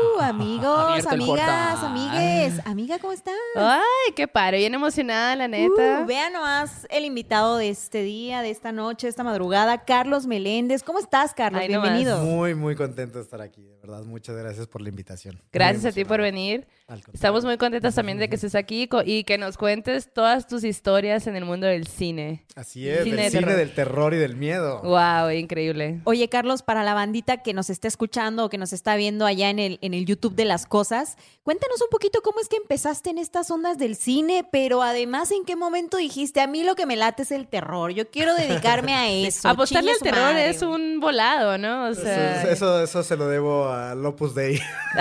El amigas, amigues. Amiga, ¿cómo estás? Ay, qué padre, bien emocionada, la neta. Uh, vean nomás el invitado de este día, de esta noche, esta madrugada, Carlos Meléndez. ¿Cómo estás, Carlos? Ay, nomás. Bienvenido. Muy, muy contento de estar aquí, de verdad. Muchas gracias por la invitación. Gracias a ti por venir. Estamos muy contentas también de que estés aquí y que nos cuentes todas tus historias en el mundo del cine. Así es, Cine de del cine terror. del terror y del miedo. Wow, increíble. Oye, Carlos, para la bandita que nos está escuchando o que nos está viendo allá en el, en el YouTube de las cosas, cuéntanos un poquito cómo es que empezaste en estas ondas del cine, pero además en qué momento dijiste, a mí lo que me late es el terror, yo quiero dedicarme a eso. Apostarle al terror madre, es güey". un volado, ¿no? O sea, Eso, eso, eso se lo debo al Opus Dei.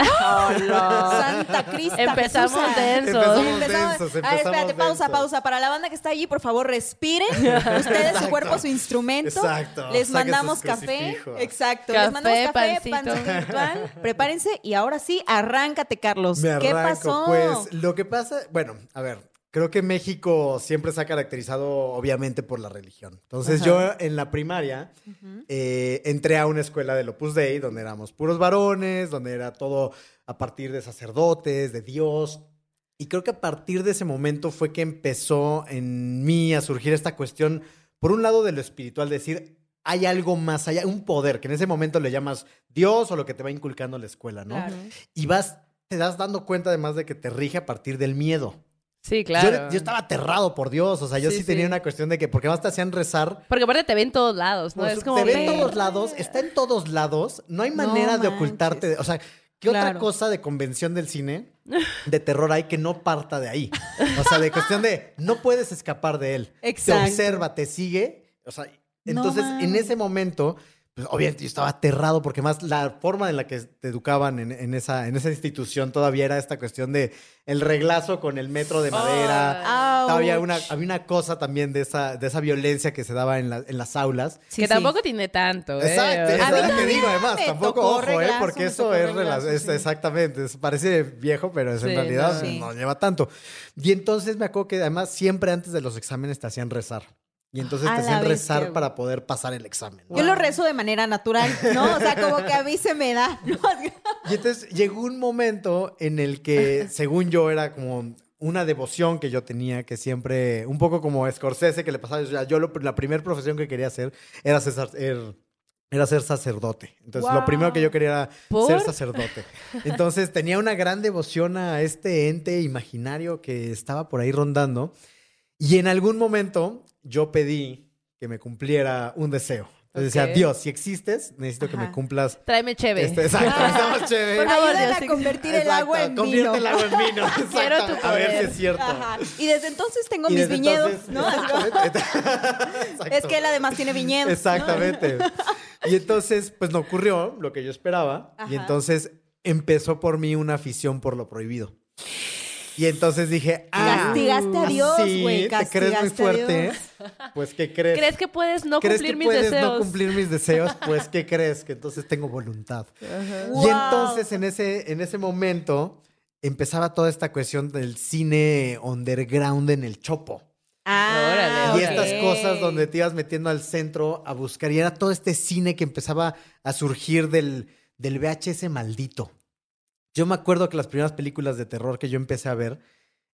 Santa Crista. Empezamos densos. Empezamos Empezamos- densos, a ver, espérate, empezamos pausa, densos. pausa. Para la banda que está allí, por favor, respiren. Ustedes, su cuerpo, su instrumento. Exacto. Les mandamos café. Exacto. Café, Les mandamos café, pancito. pancito virtual. Prepárense y ahora sí, arráncate, Carlos. Me ¿Qué arranco. pasó? Pues lo que pasa, bueno, a ver, creo que México siempre se ha caracterizado obviamente por la religión. Entonces Ajá. yo en la primaria eh, entré a una escuela del Opus Dei donde éramos puros varones, donde era todo a partir de sacerdotes, de Dios. Y creo que a partir de ese momento fue que empezó en mí a surgir esta cuestión, por un lado de lo espiritual, decir, hay algo más allá, un poder, que en ese momento le llamas Dios o lo que te va inculcando la escuela, ¿no? Claro. y vas, te das dando cuenta además de que te rige a partir del miedo. sí, claro. Yo, estaba aterrado por Dios, o sea, yo sí, Sí, tenía sí. una cuestión de que, porque más te hacían rezar, Porque aparte te ven todos lados, ¿no? pues, es como te ven ve- todos lados, está en todos lados, no hay No manera de ocultarte, o sea, ¿qué otra cosa de convención del cine, de terror hay que no parta de ahí? O sea, de cuestión de, no puedes escapar de él, Exacto. te observa, te sigue, o sea, No entonces en mames. ese momento... Pues obviamente yo estaba aterrado porque más la forma en la que te educaban en, en esa, en esa institución todavía era esta cuestión de el reglazo con el metro de madera. Au. Había una, había una cosa también de esa, de esa violencia que se daba en, la- en las aulas. Sí, que sí. tampoco tiene tanto, ¿eh? Exacto, mí es lo que digo además, tampoco ojo, ¿eh? reglazo, porque me eso es, reglazo, es- sí. exactamente, es- parece viejo, pero en Sí, realidad no. Sí. no lleva tanto. Y entonces me acuerdo que además siempre antes de los exámenes te hacían rezar. Y entonces A te bestia, rezar güey. para poder pasar el examen. ¿no? Yo lo rezo de manera natural, ¿no? O sea, como que a mí se me da. ¿no? Y entonces llegó un momento en el que, según yo, era como una devoción que yo tenía, que siempre, un poco como Scorsese, que le pasaba, yo lo- la primera profesión que quería hacer era ser, er- era ser sacerdote. Entonces, Wow. lo primero que yo quería era ¿Por? ser sacerdote. Entonces, tenía una gran devoción a este ente imaginario que estaba por ahí rondando. Y en algún momento yo pedí que me cumpliera un deseo. Entonces Ok. decía, Dios, si existes, necesito que me Ajá. cumplas Tráeme cheve. este, exacto, necesitamos chévere. Por favor, Ayúdame Dios, a convertir el agua en convierte vino. el agua en vino. exacto, Quiero tu A ver si poder. es cierto. Ajá. Y desde entonces tengo Y mis viñedos, entonces- ¿no? Exactamente. Es que él además tiene viñedos. ¿no? Exactamente. Y entonces, pues no ocurrió lo que yo esperaba. Ajá. Y entonces empezó por mí una afición por lo prohibido. Y entonces dije, ah, Castigaste a Dios, sí, güey, ¿Te crees muy fuerte? Dios. Pues, ¿qué crees? ¿Crees que puedes no ¿Crees cumplir que mis puedes deseos? no cumplir mis deseos? Pues, ¿qué crees? Que entonces tengo voluntad. Wow. Y entonces en ese, en ese momento empezaba toda esta cuestión del cine underground en el Chopo. Ah, Órale, Y estas cosas donde te ibas metiendo al centro a buscar. Y era todo este cine que empezaba a surgir del, del VHS maldito. Yo me acuerdo que las primeras películas de terror que yo empecé a ver,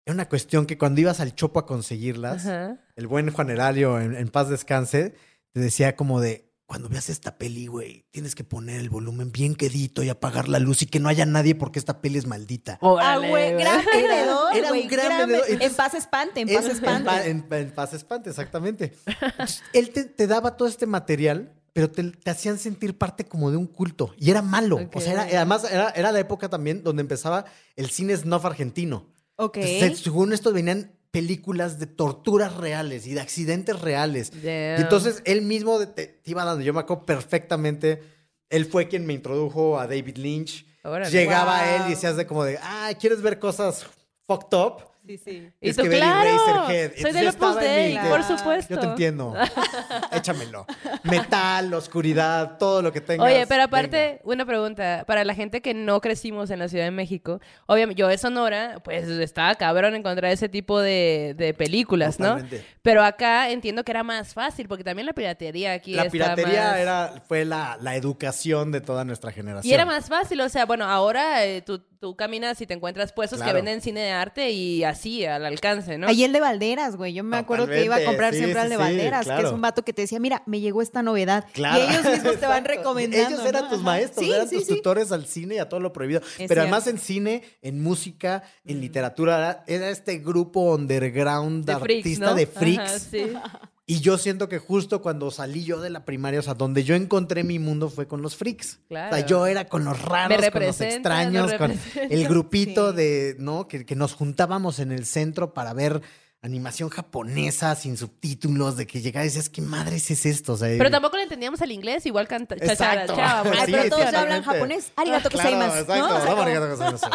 era una cuestión que cuando ibas al Chopo a conseguirlas, Ajá. el buen Juan Heralio, en, en paz descanse, te decía como de, cuando veas esta peli, güey, tienes que poner el volumen bien quedito y apagar la luz y que no haya nadie porque esta peli es maldita. Ah, Órale, güey, güey. gran vendedor, Era un gran gran En paz espante, en paz espante. En, pa- en- en paz espante, exactamente. Entonces, él te, te daba todo este material, pero te, te hacían sentir parte como de un culto. Y era malo. Ok. O sea, era- además era, era la época también donde empezaba el cine snuff argentino. Ok. Entonces, según esto venían películas de torturas reales y de accidentes reales. Damn. Y entonces él mismo te, te iba dando, yo me acuerdo perfectamente, él fue quien me introdujo a David Lynch. Órale. Llegaba Wow. él y decías de como de, ah, ¿quieres ver cosas fucked up? Sí, sí. Y Es tú, que claro, Eraserhead. soy del yo Opus Dei, por supuesto. Yo te entiendo. Échamelo. Metal, oscuridad, todo lo que tengas. Oye, pero aparte, venga. una pregunta. Para la gente que no crecimos en la Ciudad de México, obviamente, yo de Sonora, pues estaba cabrón encontrar ese tipo de, de películas, ¿no? Pero acá entiendo que era más fácil, porque también la piratería aquí La piratería más- era, fue la, la educación de toda nuestra generación. Y era más fácil, o sea, bueno, ahora eh, tú, tú caminas y te encuentras puestos que venden cine de arte y así, al alcance, ¿no? Ahí el de Valderas, güey. Yo me acuerdo que iba a comprar sí, siempre al de sí, Valderas, que es un vato que te decía, mira, me llegó esta novedad. Claro. Y ellos mismos te van recomendando. Ellos eran ¿no? tus Ajá. maestros, Sí, eran sí, tus sí. tutores al cine y a todo lo prohibido. Es Pero además en cine, en música, en literatura, era, este grupo underground de freaks, artista ¿no? de Ajá, freaks. sí. Y yo siento que justo cuando salí yo de la primaria, o sea, donde yo encontré mi mundo fue con los freaks. Claro. O sea, yo era con los raros, con los extraños, con el grupito Sí. de, ¿no? Que, que nos juntábamos en el centro para ver animación japonesa sin subtítulos, de que llegaba y decías, ¿qué madres es esto? O sea, Pero tampoco le entendíamos el inglés, igual canta Exacto. chachara, Ay, Sí, pero todos hablan japonés. Arigato Claro, gozaimasu, exacto, ¿no? O sea, ¿no? como- Arigato gozaimasu.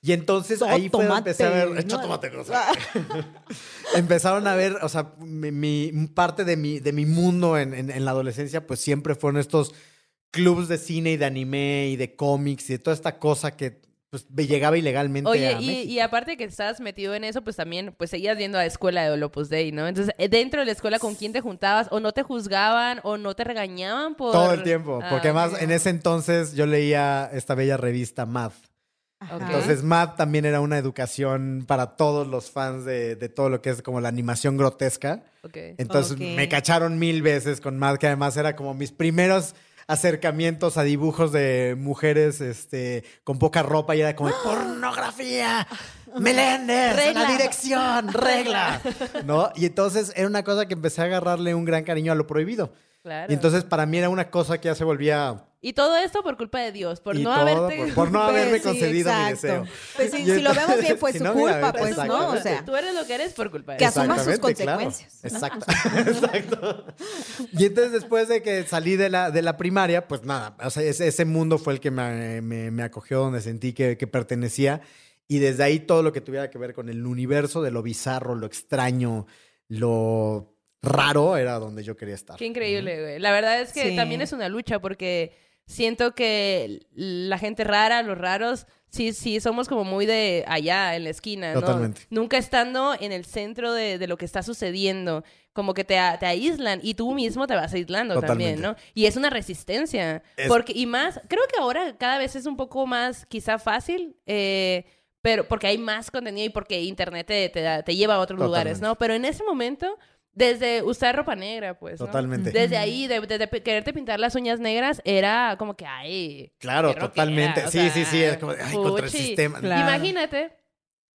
Y entonces ahí fue donde empecé a ver. Tomate, Hecho ¿no? tomate, cosa. Empezaron a ver, o sea, mi, mi- parte de mi, de mi mundo en, en- en la adolescencia, pues siempre fueron estos clubs de cine y de anime y de cómics y de toda esta cosa que pues me llegaba ilegalmente Oye, a y, México. y aparte de que estabas metido en eso, pues también, pues seguías yendo a la escuela de Opus Dei, ¿no? Entonces, eh, dentro de la escuela, ¿con quién te juntabas? ¿O no te juzgaban? ¿O no te regañaban por...? Todo el tiempo, Ah, porque además ok. en ese entonces yo leía esta bella revista Math. Entonces, Math también era una educación para todos los fans de, de todo lo que es como la animación grotesca. Ok. Entonces, me cacharon mil veces con Math, que además era como mis primeros acercamientos a dibujos de mujeres este, con poca ropa y era como pornografía, Meléndez, Regla. la dirección, regla, ¿no? Y entonces era una cosa que empecé a agarrarle un gran cariño a lo prohibido. Claro. Y entonces para mí era una cosa que ya se volvía Y todo esto por culpa de Dios, por y no todo haberte... por, por no haberme Pues, sí, concedido mi exacto. deseo. Pues sí, si lo vemos bien fue si su no, culpa, pues. ¿no? O sea, Tú eres lo que eres por culpa de Que Dios. asuma sus Exactamente, claro. consecuencias, ¿no? Exacto, exacto. Y entonces después de que salí de la, de la primaria, pues nada, o sea, ese, ese mundo fue el que me, me- me acogió, donde sentí que, que pertenecía. Y desde ahí todo lo que tuviera que ver con el universo de lo bizarro, lo extraño, lo raro, era donde yo quería estar. Qué increíble, güey. La verdad es que Sí. también es una lucha porque siento que la gente rara, los raros, sí, sí, somos como muy de allá, en la esquina, ¿no? Totalmente. Nunca estando en el centro de, de lo que está sucediendo. Como que te, te aíslan y tú mismo te vas aislando también. ¿no? Y es una resistencia. Es- Porque, y más, creo que ahora cada vez es un poco más quizá fácil, eh, pero porque hay más contenido y porque internet te, te, da- te lleva a otros lugares. ¿no? Pero en ese momento, desde usar ropa negra, pues, ¿no? Totalmente. Desde ahí, de, de- de quererte pintar las uñas negras, era como que, ay. Claro, totalmente. Sí, sea, sí, sí, es como, ay, contra el sistema. Claro. Imagínate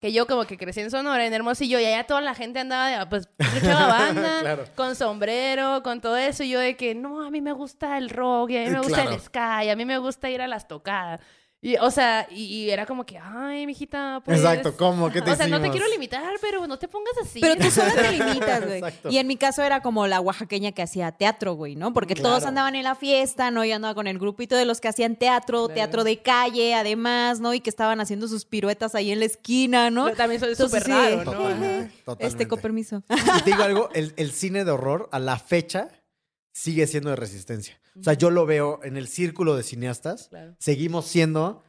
que yo como que crecí en Sonora, en Hermosillo, y allá toda la gente andaba, pues, escuchaba banda, Claro. con sombrero, con todo eso, y yo de que, no, a mí me gusta el rock, y a mí me gusta Claro. el ska, y a mí me gusta ir a las tocadas. Y, o sea, y, y era como que, ay, mijita, pues... Exacto, ¿cómo? ¿Qué te O sea, no te quiero limitar, pero no te pongas así. Pero tú solo te limitas, güey. Y en mi caso era como la oaxaqueña que hacía teatro, güey, ¿no? Porque todos andaban en la fiesta, ¿no? Yo andaba con el grupito de los que hacían teatro, Claro. teatro de calle, además, ¿no? Y que estaban haciendo sus piruetas ahí en la esquina, ¿no? Pero también soy súper sí, raro, ¿no? Totalmente, Ajá. Este, con permiso. Y te digo algo, el, el cine de horror a la fecha sigue siendo de resistencia. O sea, yo lo veo en el círculo de cineastas, Claro. seguimos siendo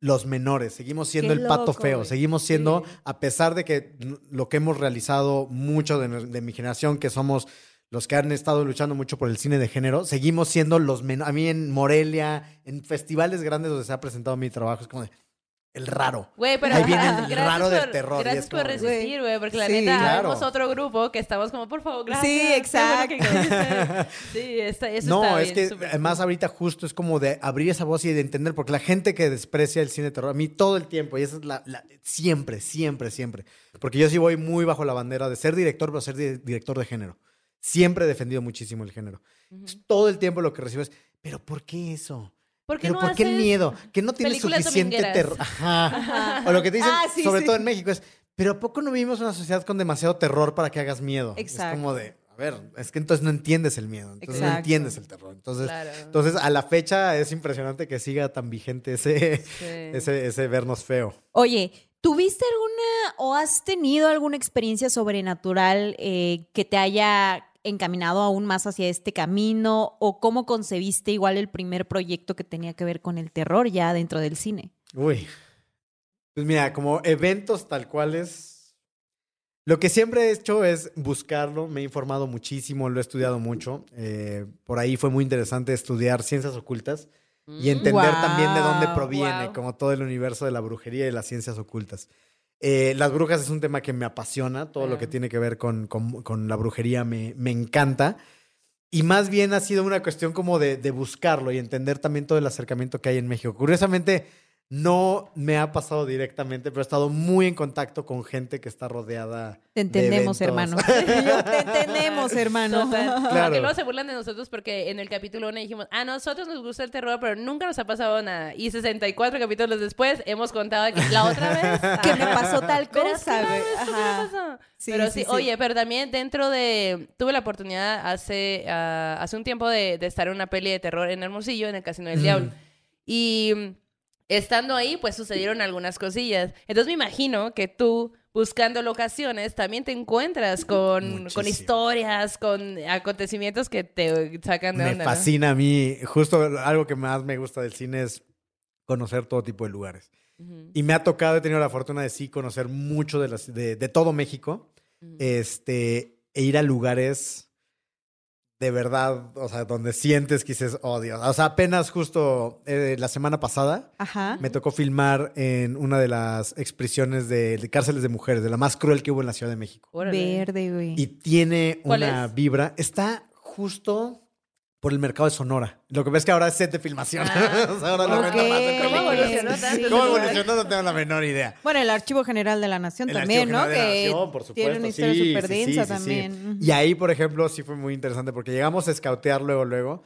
los menores, seguimos siendo Qué el pato loco, feo, seguimos siendo, Sí. a pesar de que lo que hemos realizado mucho de, de mi generación, que somos los que han estado luchando mucho por el cine de género, seguimos siendo los menores. A mí en Morelia, en festivales grandes donde se ha presentado mi trabajo, es como de, el raro. Güey, pero Ahí viene el gracias raro del por- terror, y Gracias es por resistir, güey, porque la Sí, neta, claro. vemos otro grupo que estamos como, por favor, gracias. Sí, exacto. Sí, está, eso no, está es bien, que súper además ahorita justo es como de abrir esa voz y de entender, porque la gente que desprecia el cine de terror, a mí todo el tiempo, y eso es la, la- siempre, siempre, siempre, porque yo sí voy muy bajo la bandera de ser director, pero ser di- director de género. Siempre he defendido muchísimo el género. Entonces, todo el tiempo lo que recibo es, pero ¿por qué eso? ¿Por qué ¿Pero no por qué el miedo? Que no tienes películas suficiente terror. Ajá. O lo que te dicen, Ah, sí, sobre sí. todo en México, es, pero ¿a poco no vivimos una sociedad con demasiado terror para que hagas miedo? Es Exacto. como de, a ver, es que entonces no entiendes el miedo, entonces no entiendes el terror. Entonces, Claro. entonces a la fecha es impresionante que siga tan vigente ese, Sí. ese, ese vernos feo. Oye, ¿Tuviste alguna o has tenido alguna experiencia sobrenatural eh, que te haya encaminado aún más hacia este camino? ¿O cómo concebiste igual el primer proyecto que tenía que ver con el terror ya dentro del cine? Uy. Pues mira, como eventos tal cuales. Lo que siempre he hecho es buscarlo. Me he informado muchísimo, lo he estudiado mucho. Eh, por ahí fue muy interesante estudiar ciencias ocultas y entender Guau, también de dónde proviene, como todo el universo de la brujería y las ciencias ocultas. Eh, las brujas es un tema que me apasiona, todo lo que tiene que ver con, con- con la brujería me, me encanta. Y más bien ha sido una cuestión como de, de buscarlo y entender también todo el acercamiento que hay en México. Curiosamente, no me ha pasado directamente, pero he estado muy en contacto con gente que está rodeada. Te de entendemos, hermano. Yo, te entendemos, hermano. Total. Claro. Que luego se burlan de nosotros porque en el capítulo 1 dijimos, a nosotros nos gusta el terror, pero nunca nos ha pasado nada. Y 64 capítulos después hemos contado que la otra vez... Que me pasó tal cosa, güey. Ajá. Sí, pero sí, oye, pero también dentro de... Tuve la oportunidad hace, ah, hace un tiempo de, de estar en una peli de terror en Hermosillo, en el Casino del Mm. Diablo. Y estando ahí, pues sucedieron algunas cosillas. Entonces me imagino que tú, buscando locaciones, también te encuentras con, con historias, con acontecimientos que te sacan de Me onda. ¿no? fascina a mí. Justo algo que más me gusta del cine es conocer todo tipo de lugares. Y me ha tocado, he tenido la fortuna de sí conocer mucho de, las, de, de todo México. Este, e ir a lugares de verdad, o sea, donde sientes que dices, oh Dios. O sea, apenas justo eh, la semana pasada Ajá. me tocó filmar en una de las expresiones de, de cárceles de mujeres, de la más cruel que hubo en la Ciudad de México. Órale. Verde, güey. Y tiene ¿Cuál una es? vibra. Está justo por el mercado de Sonora. Lo que ves que ahora es set de filmación. Ah, O sea, ahora lo más ¿Cómo evolucionó tanto ¿Cómo evolucionó? No tengo la menor idea. Bueno, el Archivo General de la Nación El también, Archivo ¿no? General de la que Nación, por tiene una historia súper sí, densa sí, sí. también. Y ahí, por ejemplo, sí fue muy interesante porque llegamos a escautear luego, luego.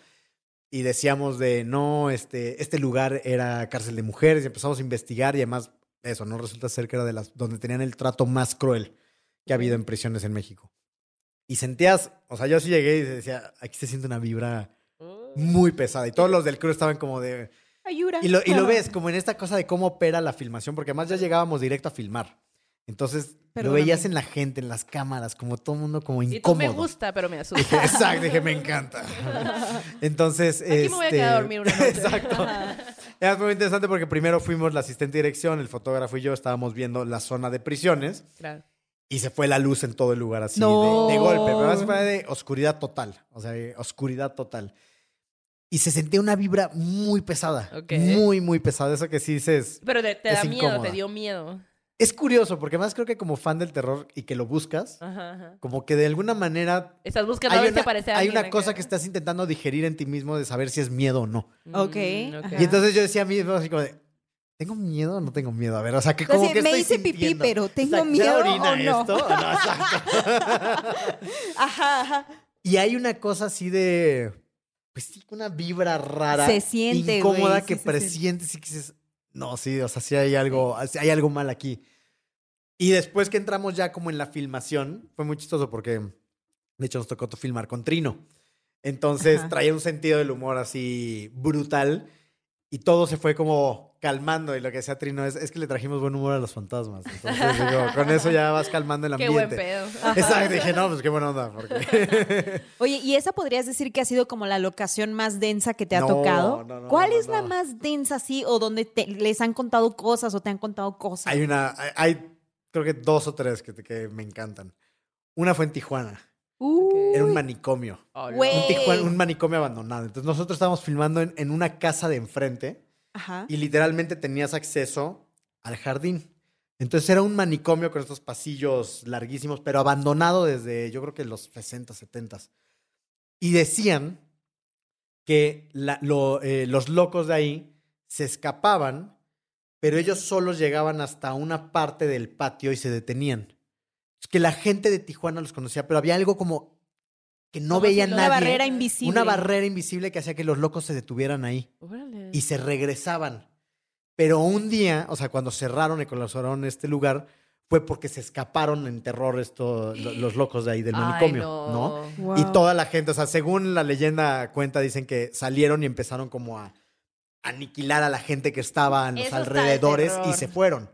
Y decíamos de, no, este, este lugar era cárcel de mujeres. Y empezamos a investigar. Y además, eso, ¿no? Resulta ser que era de las donde tenían el trato más cruel que ha habido en prisiones en México. Y sentías, o sea, yo sí llegué y decía, aquí se siente una vibra Oh. muy pesada. Y todos los del crew estaban como de... Ayura. Y lo, y lo ves como en esta cosa de cómo opera la filmación, porque además ya llegábamos directo a filmar. Entonces lo veías en la gente, en las cámaras, como todo el mundo como Y tú incómodo. me gusta, pero me asusta. Exacto, dije, me encanta. Entonces, Aquí me voy a este, quedar a dormir una noche. Exacto. Era muy interesante porque primero fuimos la asistente de dirección, el fotógrafo y yo estábamos viendo la zona de prisiones Claro. Y se fue la luz en todo el lugar así No. de, de golpe. Pero además fue de oscuridad total, o sea, de oscuridad total. Y se sentía una vibra muy pesada, Ok. muy, muy pesada. Eso que sí dices, Pero te, te Es da miedo, te dio miedo. es curioso porque además creo que como fan del terror y que lo buscas, Ajá, ajá. como que de alguna manera Estás buscando a hay ver si una, aparece hay una cosa que estás intentando digerir en ti mismo de saber si es miedo o no. Ok, Mm, ajá. Y entonces yo decía a mí mismo así como de, ¿tengo miedo o no tengo miedo? A ver, o sea, que como que me estoy hice pipí, pero ¿tengo Exacto, miedo ¿ya orina o no? esto? No. Ajá, ajá. Y hay una cosa así de, pues sí, una vibra rara. Se siente, Incómoda güey, sí que presientes y que dices, no, sí, o sea, sí hay algo, sí hay algo mal aquí. Y después que entramos ya como en la filmación, fue muy chistoso porque, de hecho, nos tocó filmar con Trino. Entonces Ajá. traía un sentido del humor así brutal y todo se fue como calmando. Y lo que decía Trino es, es que le trajimos buen humor a los fantasmas. Entonces, digo, con eso ya vas calmando el Qué ambiente. buen pedo. Exacto, dije, no, pues qué buena onda. Porque... Oye, ¿y esa podrías decir que ha sido como la locación más densa que te ha No, tocado? no, no, ¿Cuál no, es la más densa así o donde te- les han contado cosas o te han contado cosas? hay una, hay, hay, creo que dos o tres que, que me encantan. Una fue en Tijuana. Uy. Era un manicomio. Güey. Un, Tijuana- un manicomio abandonado. Entonces nosotros estábamos filmando en, en una casa de enfrente Ajá. y literalmente tenías acceso al jardín. Entonces era un manicomio con estos pasillos larguísimos, pero abandonado desde yo creo que los 60, 70. Y decían que la- lo- eh, los locos de ahí se escapaban, pero ellos solos llegaban hasta una parte del patio y se detenían. Que la gente de Tijuana los conocía, pero había algo como que no Como si veía Una nadie. barrera invisible. Una barrera invisible que hacía que los locos se detuvieran ahí Órale. y se regresaban. Pero un día, o sea, cuando cerraron y colapsaron este lugar, fue porque se escaparon en terror los locos de ahí del Ay, manicomio, no. ¿no? Wow. Y toda la gente, o sea, según la leyenda cuenta, dicen que salieron y empezaron como a aniquilar a la gente que estaba en los Eso alrededores y se fueron.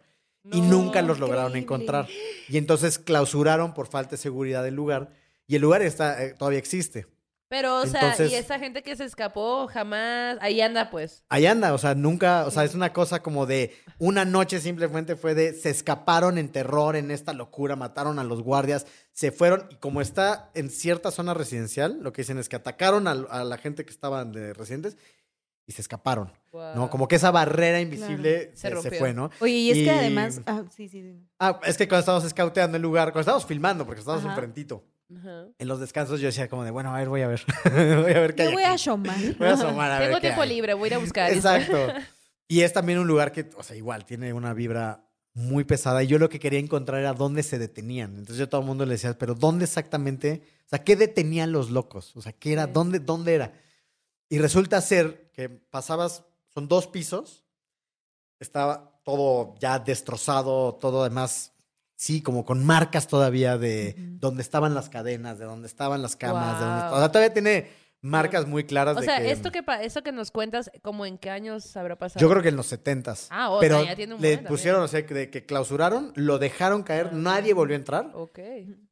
Y nunca los lograron increíble. encontrar. Y entonces clausuraron por falta de seguridad del lugar y el lugar está, eh, todavía existe. Pero, o sea, Entonces- y esa gente que se escapó jamás, ahí anda pues. Ahí anda, o sea, nunca, o sea, es una cosa como de una noche simplemente fue de se escaparon en terror, en esta locura, mataron a los guardias, se fueron y como está en cierta zona residencial, lo que dicen es que atacaron al- a, la gente que estaban de residentes y se escaparon, ¿no? Wow. Como que esa barrera invisible Se se, se rompió. fue, ¿no? Oye, y es Y- que además. Ah, sí, sí, sí. Ah, es que cuando estábamos escauteando el lugar, cuando estábamos filmando, porque estábamos Ajá. enfrentito, Ajá. en los descansos yo decía como de, bueno, a ver, voy a ver, voy a ver qué Me hay voy a aquí. asomar. Voy a asomar a ver Tengo qué tiempo libre, voy a ir a buscar. Exacto. Y es también un lugar que, o sea, igual tiene una vibra muy pesada. Y yo lo que quería encontrar era dónde se detenían. Entonces yo a todo el mundo le decía, pero ¿dónde exactamente? O sea, ¿qué detenían los locos? O sea, ¿qué era? Sí. ¿Dónde, dónde era? Y resulta ser que pasabas, son dos pisos, estaba todo ya destrozado, todo además, sí, como con marcas todavía de Ujú. dónde estaban las cadenas, de dónde estaban las camas, de Wow. o sea, todavía tiene marcas muy claras O de sea, que... esto que, que nos cuentas, ¿como en qué años habrá pasado? Yo creo que en los setentas. Ah, o pero sea, ya tiene un le pusieron, o sea, que, de que clausuraron, lo dejaron caer, Ah. nadie volvió a entrar. Ok.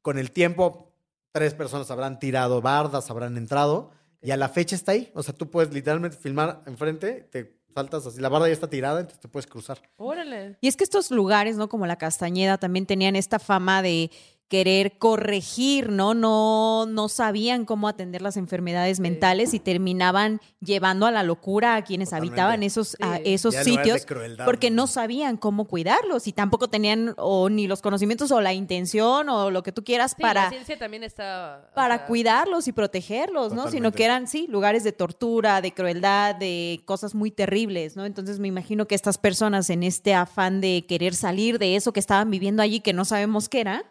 Con el tiempo, tres personas habrán tirado bardas, habrán entrado, y a la fecha está ahí. O sea, tú puedes literalmente filmar enfrente, te saltas así, la barda ya está tirada, entonces te puedes cruzar. Órale. Y es que estos lugares, ¿no? Como la Castañeda, también tenían esta fama de querer corregir, ¿no? No, no sabían cómo atender las enfermedades mentales y terminaban llevando a la locura a quienes Totalmente. habitaban esos, a esos Ya sitios crueldad, porque no sabían cómo cuidarlos y tampoco tenían o ni los conocimientos o la intención o lo que tú quieras Sí, la para ciencia también está... para sea, cuidarlos y protegerlos, ¿no? Sino que eran, sí, lugares de tortura, de crueldad, de cosas muy terribles, ¿no? Entonces me imagino que estas personas en este afán de querer salir de eso que estaban viviendo allí, que no sabemos qué era,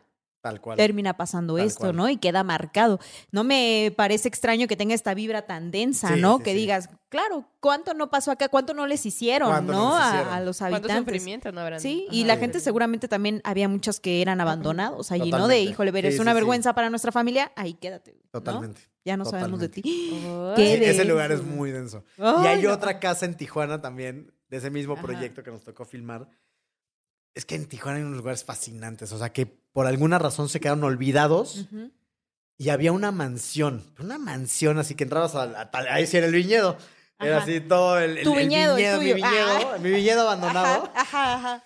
Tal cual. termina pasando Tal esto, cual. ¿no? Y queda marcado. No me parece extraño que tenga esta vibra tan densa, Sí, ¿no? sí, que sí. digas, claro, ¿cuánto no pasó acá? ¿Cuánto no les hicieron, ¿Cuánto no ¿no? les a, hicieron? a los ¿Cuánto habitantes. sufrimiento no habrán? Sí, y la gente seguramente también había muchos que eran abandonados allí, ¿no? De, híjole, ver, Sí, es una sí, sí. vergüenza para nuestra familia, ahí quédate. ¿no? Totalmente. Ya no sabemos de ti. Sí, ese lugar es muy denso. y Ay, hay no. otra casa en Tijuana también, de ese mismo Ajá. proyecto que nos tocó filmar. Es que en Tijuana hay unos lugares fascinantes, o sea, que por alguna razón se quedaron olvidados. Y había una mansión, una mansión así que entrabas a, a- ahí sí era el viñedo. Era así todo el, el- Tu el viñedo, el mi viñedo, Ah. mi viñedo abandonado, Ajá, ajá.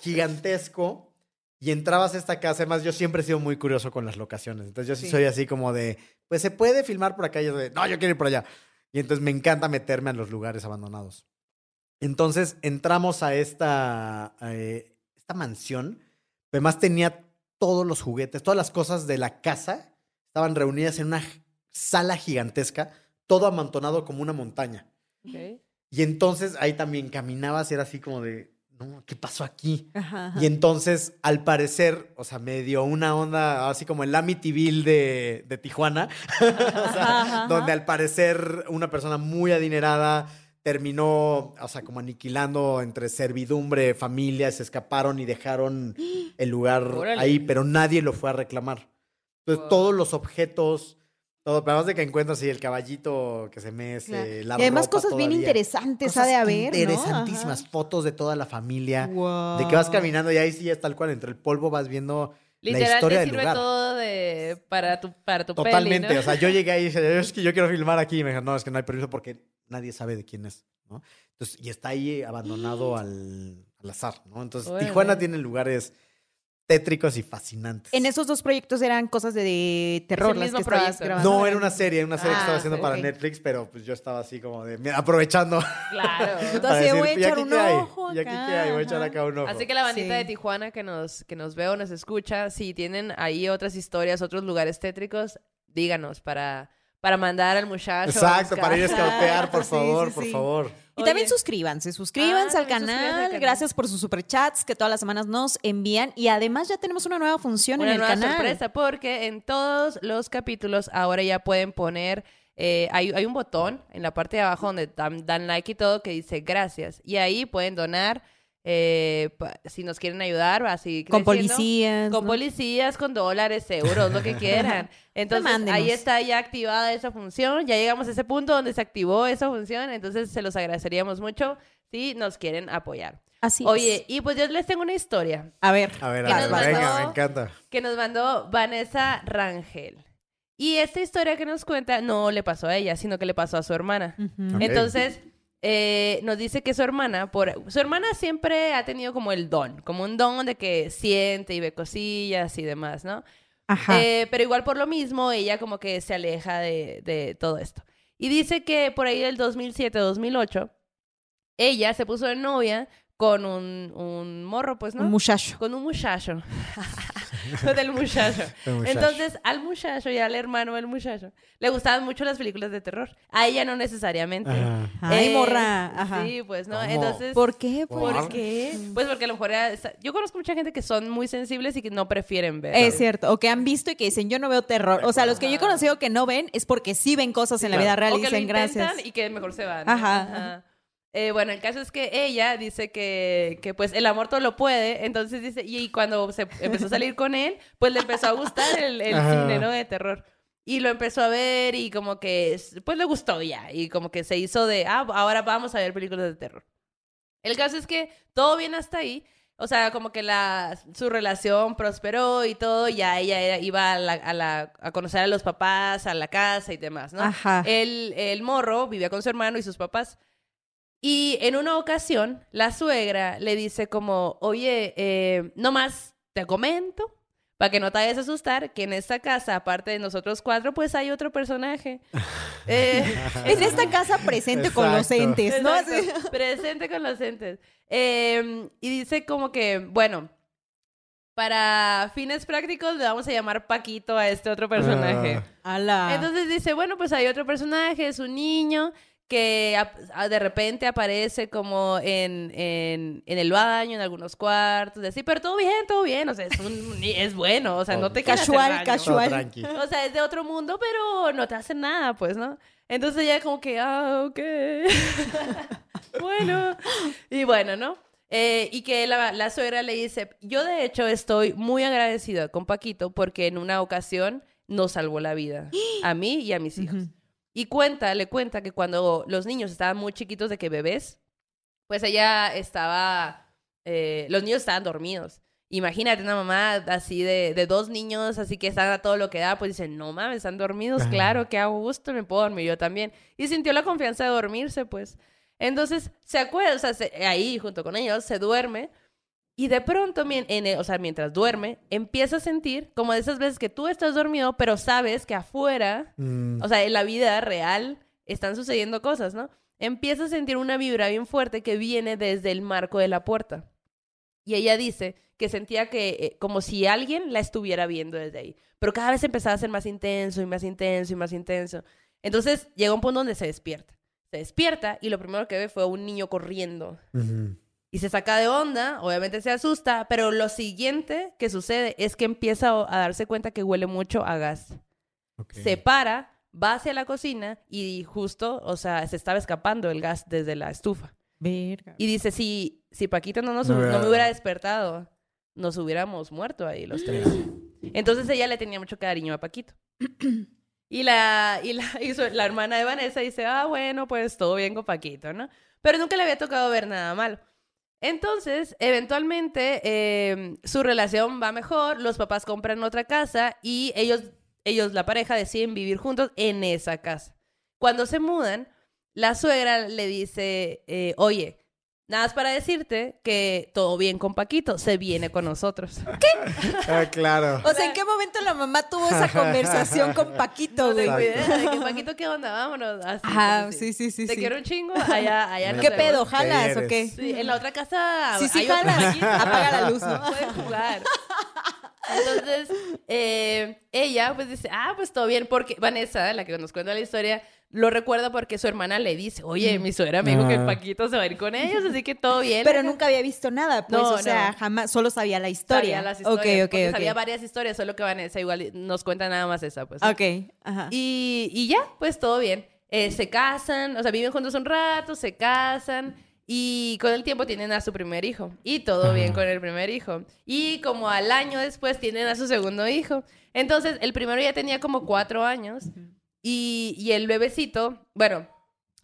gigantesco. Y entrabas a esta casa, además yo siempre he sido muy curioso con las locaciones. Entonces yo sí, Sí. soy así como de, pues se puede filmar por acá. Y yo de, no, yo quiero ir por allá. Y entonces me encanta meterme a los lugares abandonados. Entonces entramos a esta, eh, esta mansión. Además tenía todos los juguetes, todas las cosas de la casa estaban reunidas en una sala gigantesca, todo amontonado como una montaña. Y entonces ahí también caminabas y era así como de, no, ¿qué pasó aquí? Ajá, ajá. Y entonces, al parecer, o sea, me dio una onda así como el Amityville de, de Tijuana, o sea, Ajá, ajá. donde al parecer una persona muy adinerada terminó, o sea, como aniquilando entre servidumbre, familia, se escaparon y dejaron el lugar Órale. ahí, pero nadie lo fue a reclamar. Entonces, Wow. todos los objetos, todo, pero además de que encuentras ahí el caballito que se mece, Claro. la y además ropa cosas bien interesantes Cosas ha de haber. Interesantísimas fotos de toda la familia. Wow. De que vas caminando y ahí sí es tal cual, entre el polvo vas viendo la Literal historia te del sirve lugar. todo de, para tu, para tu Totalmente, peli, ¿no? o sea, yo llegué ahí y dije, es que yo quiero filmar aquí. Y me dijeron, no, es que no hay permiso porque nadie sabe de quién es, ¿no? Entonces, y está ahí abandonado al, al azar, ¿no? Entonces. Tijuana tiene lugares tétricos y fascinantes. En esos dos proyectos eran cosas de, de terror el las mismo que estabas proyecto. grabando. No, era una serie, una serie que Ah, estaba haciendo para. Netflix, pero pues yo estaba así como de, mira, aprovechando. Claro. Entonces, decir, voy a "¿Y echar un hay? ojo ¿Y aquí acá, qué hay? Voy a echar ajá. acá un ojo. Así que la bandita Sí. de Tijuana que nos, que nos ve o nos escucha, si tienen ahí otras historias, otros lugares tétricos, díganos para, para mandar al muchacho. Exacto, para ir a escautear, por favor, sí, por sí. favor. Y también suscríbanse, suscríbanse Ah, al suscríbanse canal. canal. Gracias por sus superchats que todas las semanas nos envían. Y además ya tenemos una nueva función Una en el nueva canal. sorpresa, porque en todos los capítulos ahora ya pueden poner. eh, hay, hay un botón en la parte de abajo donde dan, dan like y todo que dice gracias. Y ahí pueden donar eh, si nos quieren ayudar, va a seguir Con creciendo. policías. Con ¿no? policías, con dólares, euros, lo que quieran. Entonces, ahí está ya activada esa función. Ya llegamos a ese punto donde se activó esa función. Entonces, se los agradeceríamos mucho si nos quieren apoyar. Así es. Oye, y pues yo les tengo una historia a ver. A ver, ¿Qué a ver, venga, mandó? me encanta. que nos mandó Vanessa Rangel. Y esta historia que nos cuenta no le pasó a ella, sino que le pasó a su hermana. Ujú. Ok. Entonces, eh, nos dice que su hermana, por, su hermana siempre ha tenido como el don, como un don de que siente y ve cosillas y demás, ¿no? Ajá. Eh, pero igual por lo mismo, ella como que se aleja de, de todo esto. Y dice que por ahí del 2007-2008, ella se puso de novia con un, un morro, pues, ¿no? Un muchacho. con un muchacho. con el muchacho. Entonces, al muchacho y al hermano del muchacho le gustaban mucho las películas de terror. A ella no necesariamente. Ajá. Ay, Eh, morra. Ajá. Sí, pues, ¿no? ¿Cómo? Entonces, ¿Por qué? ¿Por Pues, qué? Pues porque a lo mejor era- yo conozco mucha gente que son muy sensibles y que no prefieren ver. Es cierto, o que han visto y que dicen, yo no veo terror. O sea, los que yo he conocido que no ven es porque sí ven cosas en la vida real o y que dicen gracias. y que mejor se van. Ajá, Ajá. Eh, bueno, el caso es que ella dice que, que pues el amor todo lo puede, entonces dice, y cuando se empezó a salir con él, pues le empezó a gustar el, cine, ¿no? De terror. Y lo empezó a ver y como que, pues le gustó ya, y como que se hizo de, ah, ahora vamos a ver películas de terror. El caso es que todo bien hasta ahí, o sea, como que la, su relación prosperó y todo, ya ella era- iba a, la- a la- a conocer a los papás, a la casa y demás, ¿no? Ajá. El, el morro vivía con su hermano y sus papás. Y en una ocasión, la suegra le dice como, oye, eh, nomás te comento, para que no te vayas a asustar, que en esta casa, aparte de nosotros cuatro, pues hay otro personaje. Eh, En esta casa presente con los entes, ¿no? Exacto. Presente con los entes. Eh, y dice como que, bueno, para fines prácticos le vamos a llamar Paquito a este otro personaje. Ah. Ala. Entonces dice, bueno, pues hay otro personaje, es un niño que de repente aparece como en, en, en el baño, en algunos cuartos, así, pero todo bien, todo bien, o sea, es, un, es bueno, o sea, no te Casual. Todo casual. O sea, es de otro mundo, pero no te hace nada, pues, ¿no? Entonces ella como que, ah, ok. bueno. Y bueno, ¿no? Eh, y que la, la suegra le dice, yo de hecho estoy muy agradecida con Paquito porque en una ocasión nos salvó la vida, a mí y a mis hijos. Y cuenta, le cuenta que cuando los niños estaban muy chiquitos de que bebés, pues ella estaba, eh, los niños estaban dormidos. Imagínate una mamá así de, de dos niños, así que están a todo lo que da, pues dicen, no mames, están dormidos, Ajá. claro, que a gusto, me puedo dormir yo también. Y sintió la confianza de dormirse, pues. Entonces, se acuerda, o sea, se- ahí junto con ellos, se duerme. Y de pronto, en el- o sea, mientras duerme, empieza a sentir como de esas veces que tú estás dormido, pero sabes que afuera Mm, o sea, en la vida real están sucediendo cosas, ¿no? Empieza a sentir una vibra bien fuerte que viene desde el marco de la puerta. Y ella dice que sentía que eh, como si alguien la estuviera viendo desde ahí. Pero cada vez empezaba a ser más intenso y más intenso y más intenso. Entonces llega un punto donde se despierta. Se despierta y lo primero que ve fue un niño corriendo. Y se saca de onda, obviamente se asusta, pero lo siguiente que sucede es que empieza a darse cuenta que huele mucho a gas se para, va hacia la cocina y justo, o sea, se estaba escapando el gas desde la estufa. Verga. Y dice, si, si Paquito no, nos, No no me hubiera despertado, nos hubiéramos muerto ahí los tres. Entonces ella le tenía mucho cariño a Paquito. Y la, y la, y su- la hermana de Vanessa dice, ah, bueno, pues todo bien con Paquito, ¿no? Pero nunca le había tocado ver nada malo. Entonces, eventualmente, eh, su relación va mejor, los papás compran otra casa y ellos, ellos, la pareja, deciden vivir juntos en esa casa. Cuando se mudan, la suegra le dice, eh, oye, nada más para decirte que todo bien con Paquito, se viene con nosotros. Ah, claro. O sea, ¿en qué momento la mamá tuvo esa conversación con Paquito, No güey? que Paquito, ¿qué onda? Vámonos. Así, Ajá, sí, sí, sí. Te sí. quiero un chingo, allá, allá nos ¿Qué pedo? ¿Jalas ¿Qué o qué? Sí, en la otra casa Sí, sí, hay jalas. Apaga la luz, ¿no? Pueden jugar. Entonces, eh, ella pues dice, ah, pues todo bien, porque Vanessa, la que nos cuenta la historia, lo recuerda porque su hermana le dice, oye, mi suegra me dijo que Ah. Paquito se va a ir con ellos, así que todo bien. Pero nunca había visto nada, pues, No, o sea, no. jamás, solo sabía la historia. Sabía las historias, Ok, ok, porque ok. sabía varias historias, solo que Vanessa igual nos cuenta nada más esa, pues. Ok, ajá. Y, y ya, pues todo bien. Eh, se casan, o sea, viven juntos un rato, se casan y con el tiempo tienen a su primer hijo. Y todo bien con el primer hijo. Y como al año después tienen a su segundo hijo. Entonces, el primero ya tenía como cuatro años y, y el bebecito, bueno,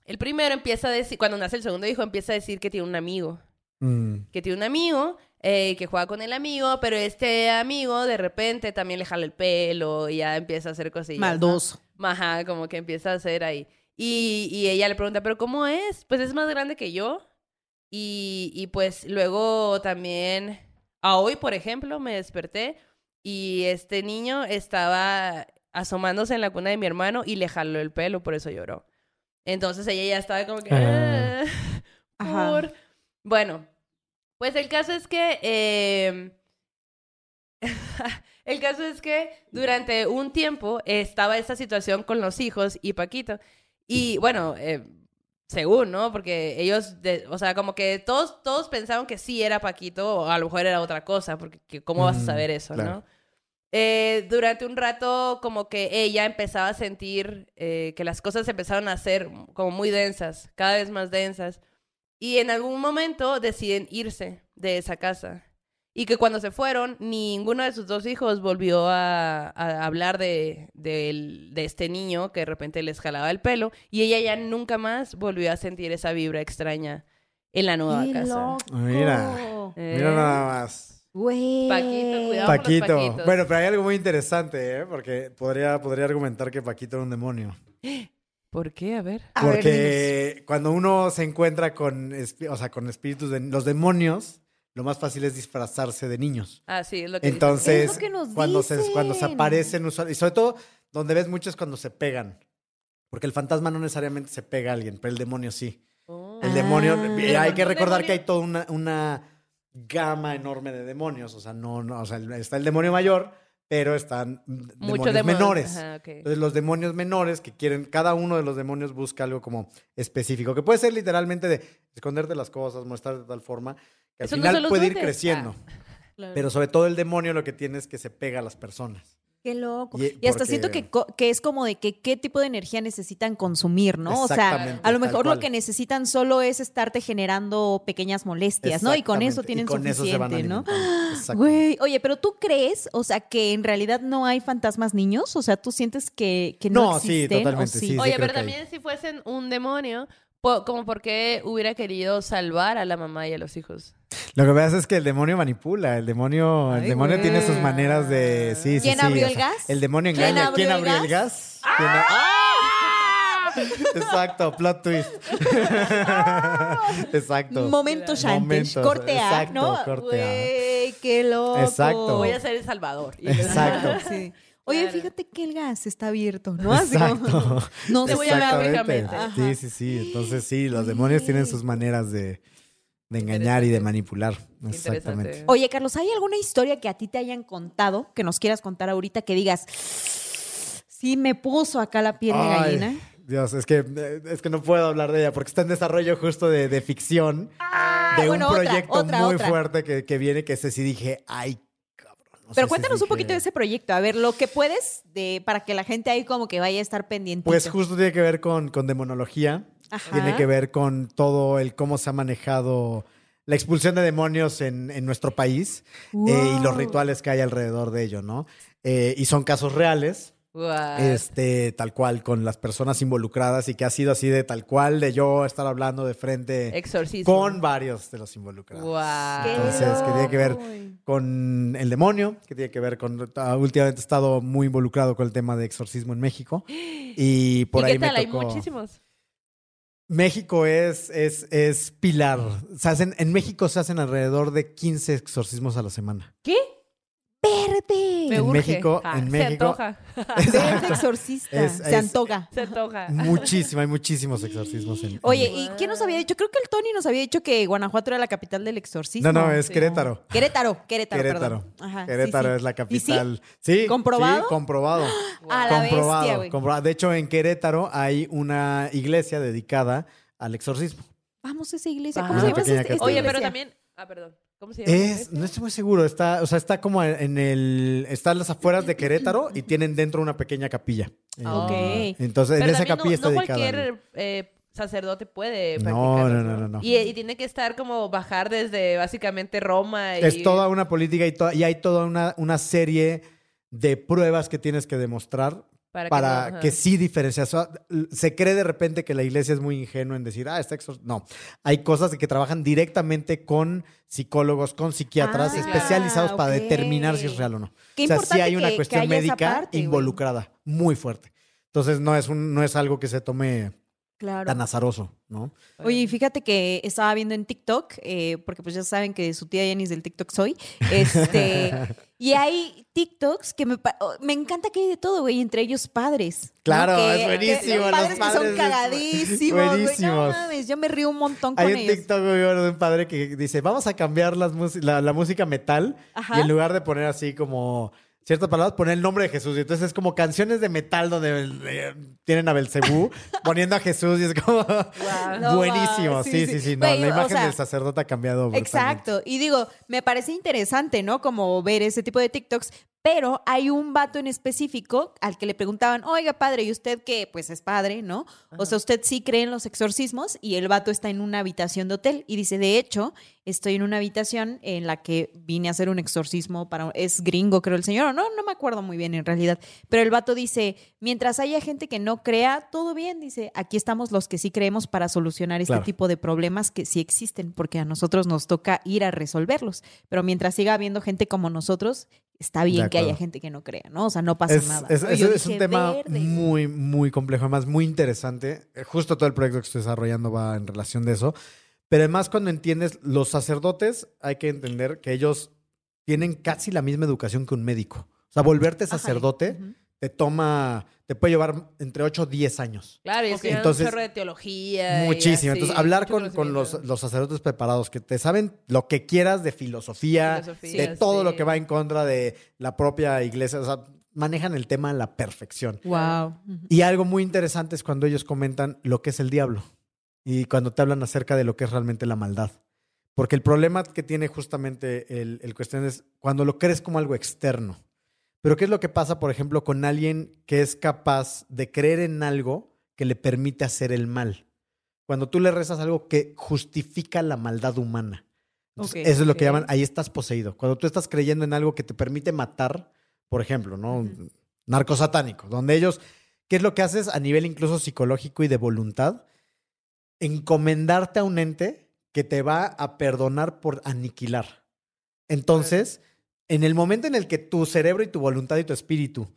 el primero empieza a decir, cuando nace el segundo hijo, empieza a decir que tiene un amigo. Mm. que tiene un amigo eh, que juega con el amigo, pero este amigo de repente también le jala el pelo y ya empieza a hacer cosillas. ¿no? Maldoso. Ajá, como que empieza a hacer ahí. Y, y ella le pregunta, ¿pero cómo es? Pues es más grande que yo. Y, y pues luego también, a hoy, por ejemplo, me desperté y este niño estaba asomándose en la cuna de mi hermano y le jaló el pelo, por eso lloró. Entonces ella ya estaba como que... Ah. "Ah, Ajá. por-". Bueno, pues el caso es que... eh, el caso es que durante un tiempo estaba esta situación con los hijos y Paquito. Y bueno, eh, según, ¿no? Porque ellos, de- o sea, como que todos, todos pensaban que sí era Paquito o a lo mejor era otra cosa, porque que- ¿cómo vas a Mm, saber eso, claro. no? Eh, durante un rato como que ella empezaba a sentir eh, que las cosas empezaron a ser como muy densas, cada vez más densas. Y en algún momento deciden irse de esa casa. Y que cuando se fueron, ninguno de sus dos hijos volvió a, a hablar de, de este niño que de repente les jalaba el pelo. Y ella ya nunca más volvió a sentir esa vibra extraña en la nueva ¡Qué casa. loco! Mira. Eh, Mira nada más. Güey. Paquito, cuidado. con los Paquito. Paquitos. Bueno, pero hay algo muy interesante, ¿eh? Porque podría, podría argumentar que Paquito era un demonio. ¿Por qué? A ver. A ver, Porque cuando uno se encuentra con, o sea, con espíritus de los demonios, lo más fácil es disfrazarse de niños. Ah, sí, es lo que. Entonces, Es lo que nos cuando, se, cuando se aparecen, usual- y sobre todo, donde ves mucho es cuando se pegan. Porque el fantasma no necesariamente se pega a alguien, pero el demonio sí. Oh. El Ah. demonio, hay que recordar demonio- que hay toda una, una gama enorme de demonios. O sea, no, no, o sea, está el demonio mayor, pero están Mucho demonios demonio. menores. Ajá. Entonces, los demonios menores que quieren, cada uno de los demonios busca algo como específico, que puede ser literalmente de esconderte las cosas, mostrarte de tal forma, que al Eso final puede ir duendes. creciendo. Claro. Pero sobre todo el demonio lo que tiene es que se pega a las personas. Qué loco. Y- Y, hasta porque- siento que, co- que es como de que qué tipo de energía necesitan consumir, ¿no? O sea, a lo mejor lo que necesitan solo es estarte generando pequeñas molestias, ¿no? Y con eso tienen Y con eso se van suficiente, ¿no? Güey, oye, pero tú crees, o sea, que en realidad no hay fantasmas niños, o sea, tú sientes que, que no, No, sí, existen, ¿o totalmente, sí. Oye, pero hay. también si fuesen un demonio, po- como por qué hubiera querido salvar a la mamá y a los hijos. Lo que pasa es que el demonio manipula, el demonio, el Ay, demonio güey. tiene sus maneras de... Sí, sí, ¿Quién sí, abrió o el sea, gas? El demonio ¿Quién engaña. ¿Quién abrió abrió el el gas? gas? ¿Quién a- ¡Ah! Exacto, plot twist. Exacto. Momento Shantish, corte A, ¿no? corte A. Güey, qué loco. Exacto. Voy a ser el salvador. Y- Exacto. Sí. Oye, Claro. fíjate que el gas está abierto, ¿no? Así Exacto. no Te sé voy a hablar. Sí, sí, sí. Entonces sí, los demonios tienen sus maneras de, de engañar y de manipular. Exactamente. Oye, Carlos, ¿hay alguna historia que a ti te hayan contado, que nos quieras contar ahorita, que digas, sí me puso acá la piel de gallina? Dios, es que, es que no puedo hablar de ella porque está en desarrollo justo de, de ficción. de Ah, bueno, un proyecto otra, muy otra. fuerte que, que viene que ese sí dije, ay, Pero cuéntanos un poquito de ese proyecto, a ver, lo que puedes, de, para que la gente ahí como que vaya a estar pendiente. Pues justo tiene que ver con, con demonología. Ajá. Tiene que ver con todo el cómo se ha manejado la expulsión de demonios en, en nuestro país eh, y los rituales que hay alrededor de ello, ¿no? Eh, y son casos reales, What? este, tal cual, con las personas involucradas y que ha sido así de tal cual, de yo estar hablando de frente Exorcismo. con varios de los involucrados. Wow. Entonces, que tiene que ver con el demonio, que tiene que ver con... ah, Últimamente he estado muy involucrado con el tema de exorcismo en México. Y por ¿Y ahí qué tal? me Hay tocó... muchísimos. México es, es, es pilar. Se hacen, en México se hacen alrededor de 15 exorcismos a la semana. ¿Qué? ¡Verde! Me En urge. México- Ah, en se México- antoja. Verde exorcista. Es- se es- antoga. Se antoja. Muchísimo, hay muchísimos exorcismos en Oye. ¿y quién nos había dicho? Creo que el Tony nos había dicho que Guanajuato era la capital del exorcismo. No, no, es Sí. Querétaro. Querétaro, Querétaro, Querétaro. perdón. Ajá, Querétaro sí. es la ¿Y sí? capital. Sí. ¿Comprobado? Sí, comprobado. A la comprobado, bestia, comprobado. De hecho, en Querétaro hay una iglesia dedicada al exorcismo. Vamos a esa iglesia. Ah. ¿Cómo se llama esta- esta Oye, iglesia? pero también. Ah, perdón. ¿Cómo se llama? Es, no estoy muy seguro, está, o sea, está como en el, está en las afueras de Querétaro y tienen dentro una pequeña capilla. Eh. Ok. Entonces, en esa capilla no, está no dedicada. cualquier eh, sacerdote puede No, practicarlo, no, no, no, no. Y, y tiene que estar como bajar desde básicamente Roma. Y... Es toda una política y, to- y hay toda una, una serie de pruebas que tienes que demostrar Para que no, sí diferencia. Se cree de repente que la iglesia es muy ingenua en decir, ah, está exor-". No, hay cosas que trabajan directamente con psicólogos, con psiquiatras Ah, especializados para determinar si es real o no. Qué o sea, sí hay una que- cuestión médica parte, involucrada, muy fuerte. Entonces no es un, no es algo que se tome Claro. tan azaroso, ¿no? Oye, fíjate que estaba viendo en TikTok, eh, porque pues ya saben que su tía Yanis del TikTok soy, este, y hay TikToks que me, oh, me encanta que hay de todo, güey, entre ellos padres. ¿no? Claro, Que- es que buenísimo, los padres que son es cagadísimos, güey, no buenísimos. mames, yo me río un montón con Hay un ellos. TikTok de un padre que dice, vamos a cambiar las la, la música metal Ajá. y en lugar de poner así como ciertas palabras, poner el nombre de Jesús. Y entonces es como canciones de metal donde eh, tienen a Belcebú poniendo a Jesús y es como No, buenísimo. sí, sí, sí, sí. sí. No, la o imagen sea, del sacerdote ha cambiado. Exacto. Y digo, me parece interesante, ¿no? Como ver ese tipo de TikToks. Pero hay un vato en específico al que le preguntaban, oiga, padre, ¿y usted qué? Pues es padre, ¿no? O sea, ¿usted sí cree en los exorcismos? Y el vato está en una habitación de hotel y dice, de hecho, estoy en una habitación en la que vine a hacer un exorcismo para... Es gringo, creo, el señor. o No, no me acuerdo muy bien en realidad. Pero el vato dice, mientras haya gente que no crea, todo bien. Dice, aquí estamos los que sí creemos para solucionar este Claro. tipo de problemas que sí existen, porque a nosotros nos toca ir a resolverlos. Pero mientras siga habiendo gente como nosotros, está bien que haya gente que no crea, ¿no? O sea, no pasa Es, nada. es- un tema "Verde". muy, muy complejo, además muy interesante. Eh, Justo todo el proyecto que estoy desarrollando va en relación de eso. Pero además cuando entiendes, los sacerdotes hay que entender que ellos tienen casi la misma educación que un médico. O sea, volverte sacerdote. Te toma, te puede llevar entre 8 o 10 años. Claro, y Ok. entonces, un chorro de teología. y Muchísimo. así, Entonces, hablar con, con los, los sacerdotes preparados que te saben lo que quieras de filosofía, Filosofía, de todo sí. lo que va en contra de la propia iglesia. O sea, manejan el tema a la perfección. Wow. Y algo muy interesante es cuando ellos comentan lo que es el diablo y cuando te hablan acerca de lo que es realmente la maldad. Porque el problema que tiene justamente el, el cuestión es cuando lo crees como algo externo. Pero ¿qué es lo que pasa, por ejemplo, con alguien que es capaz de creer en algo que le permite hacer el mal? Cuando tú le rezas algo que justifica la maldad humana. Entonces, eso es lo que llaman, ahí estás poseído. Cuando tú estás creyendo en algo que te permite matar, por ejemplo, ¿no? Satánico, donde ellos, ¿qué es lo que haces a nivel incluso psicológico y de voluntad? Encomendarte a un ente que te va a perdonar por aniquilar. Entonces, en el momento en el que tu cerebro y tu voluntad y tu espíritu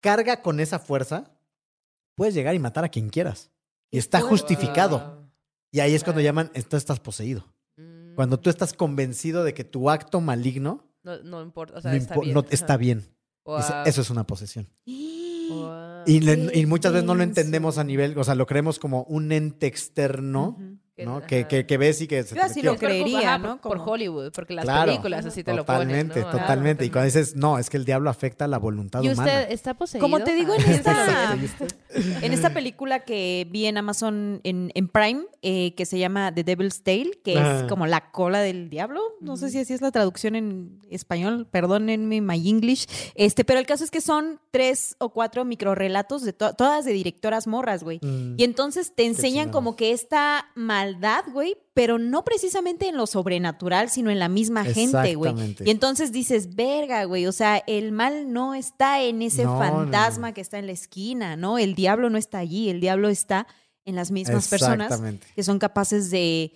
carga con esa fuerza, puedes llegar y matar a quien quieras. Y está justificado. Y ahí es cuando llaman, entonces estás poseído. Mm, Cuando tú estás convencido de que tu acto maligno No, no importa, o sea, no, está impo- bien. no ajá. está bien. Eso- es una posesión. Wow. Y, le- Qué y muchas veces no lo entendemos a nivel, o sea, lo creemos como un ente externo. Que-. Que, que, que ves y que se Yo te así lo creería. Por, Hollywood, porque las Claro. películas así te lo ponen. Totalmente, totalmente. Y cuando dices, no, es que el diablo afecta la voluntad ¿Y humana. usted está poseído? Como te digo en esta, ¿y en esta película que vi en Amazon, en, en Prime, eh, que se llama The Devil's Tale, que es como la cola del diablo. No sé si así es la traducción en español, perdónenme my English. Este, pero el caso es que son tres o cuatro microrelatos de to- todas de directoras morras, güey. Mm. Y entonces te enseñan como que esta maldad, güey, pero no precisamente en lo sobrenatural, sino en la misma gente, güey. Y entonces dices, verga, güey, o sea, el mal no está en ese No, fantasma no. que está en la esquina, ¿no? El diablo no está allí, el diablo está en las mismas personas que son capaces de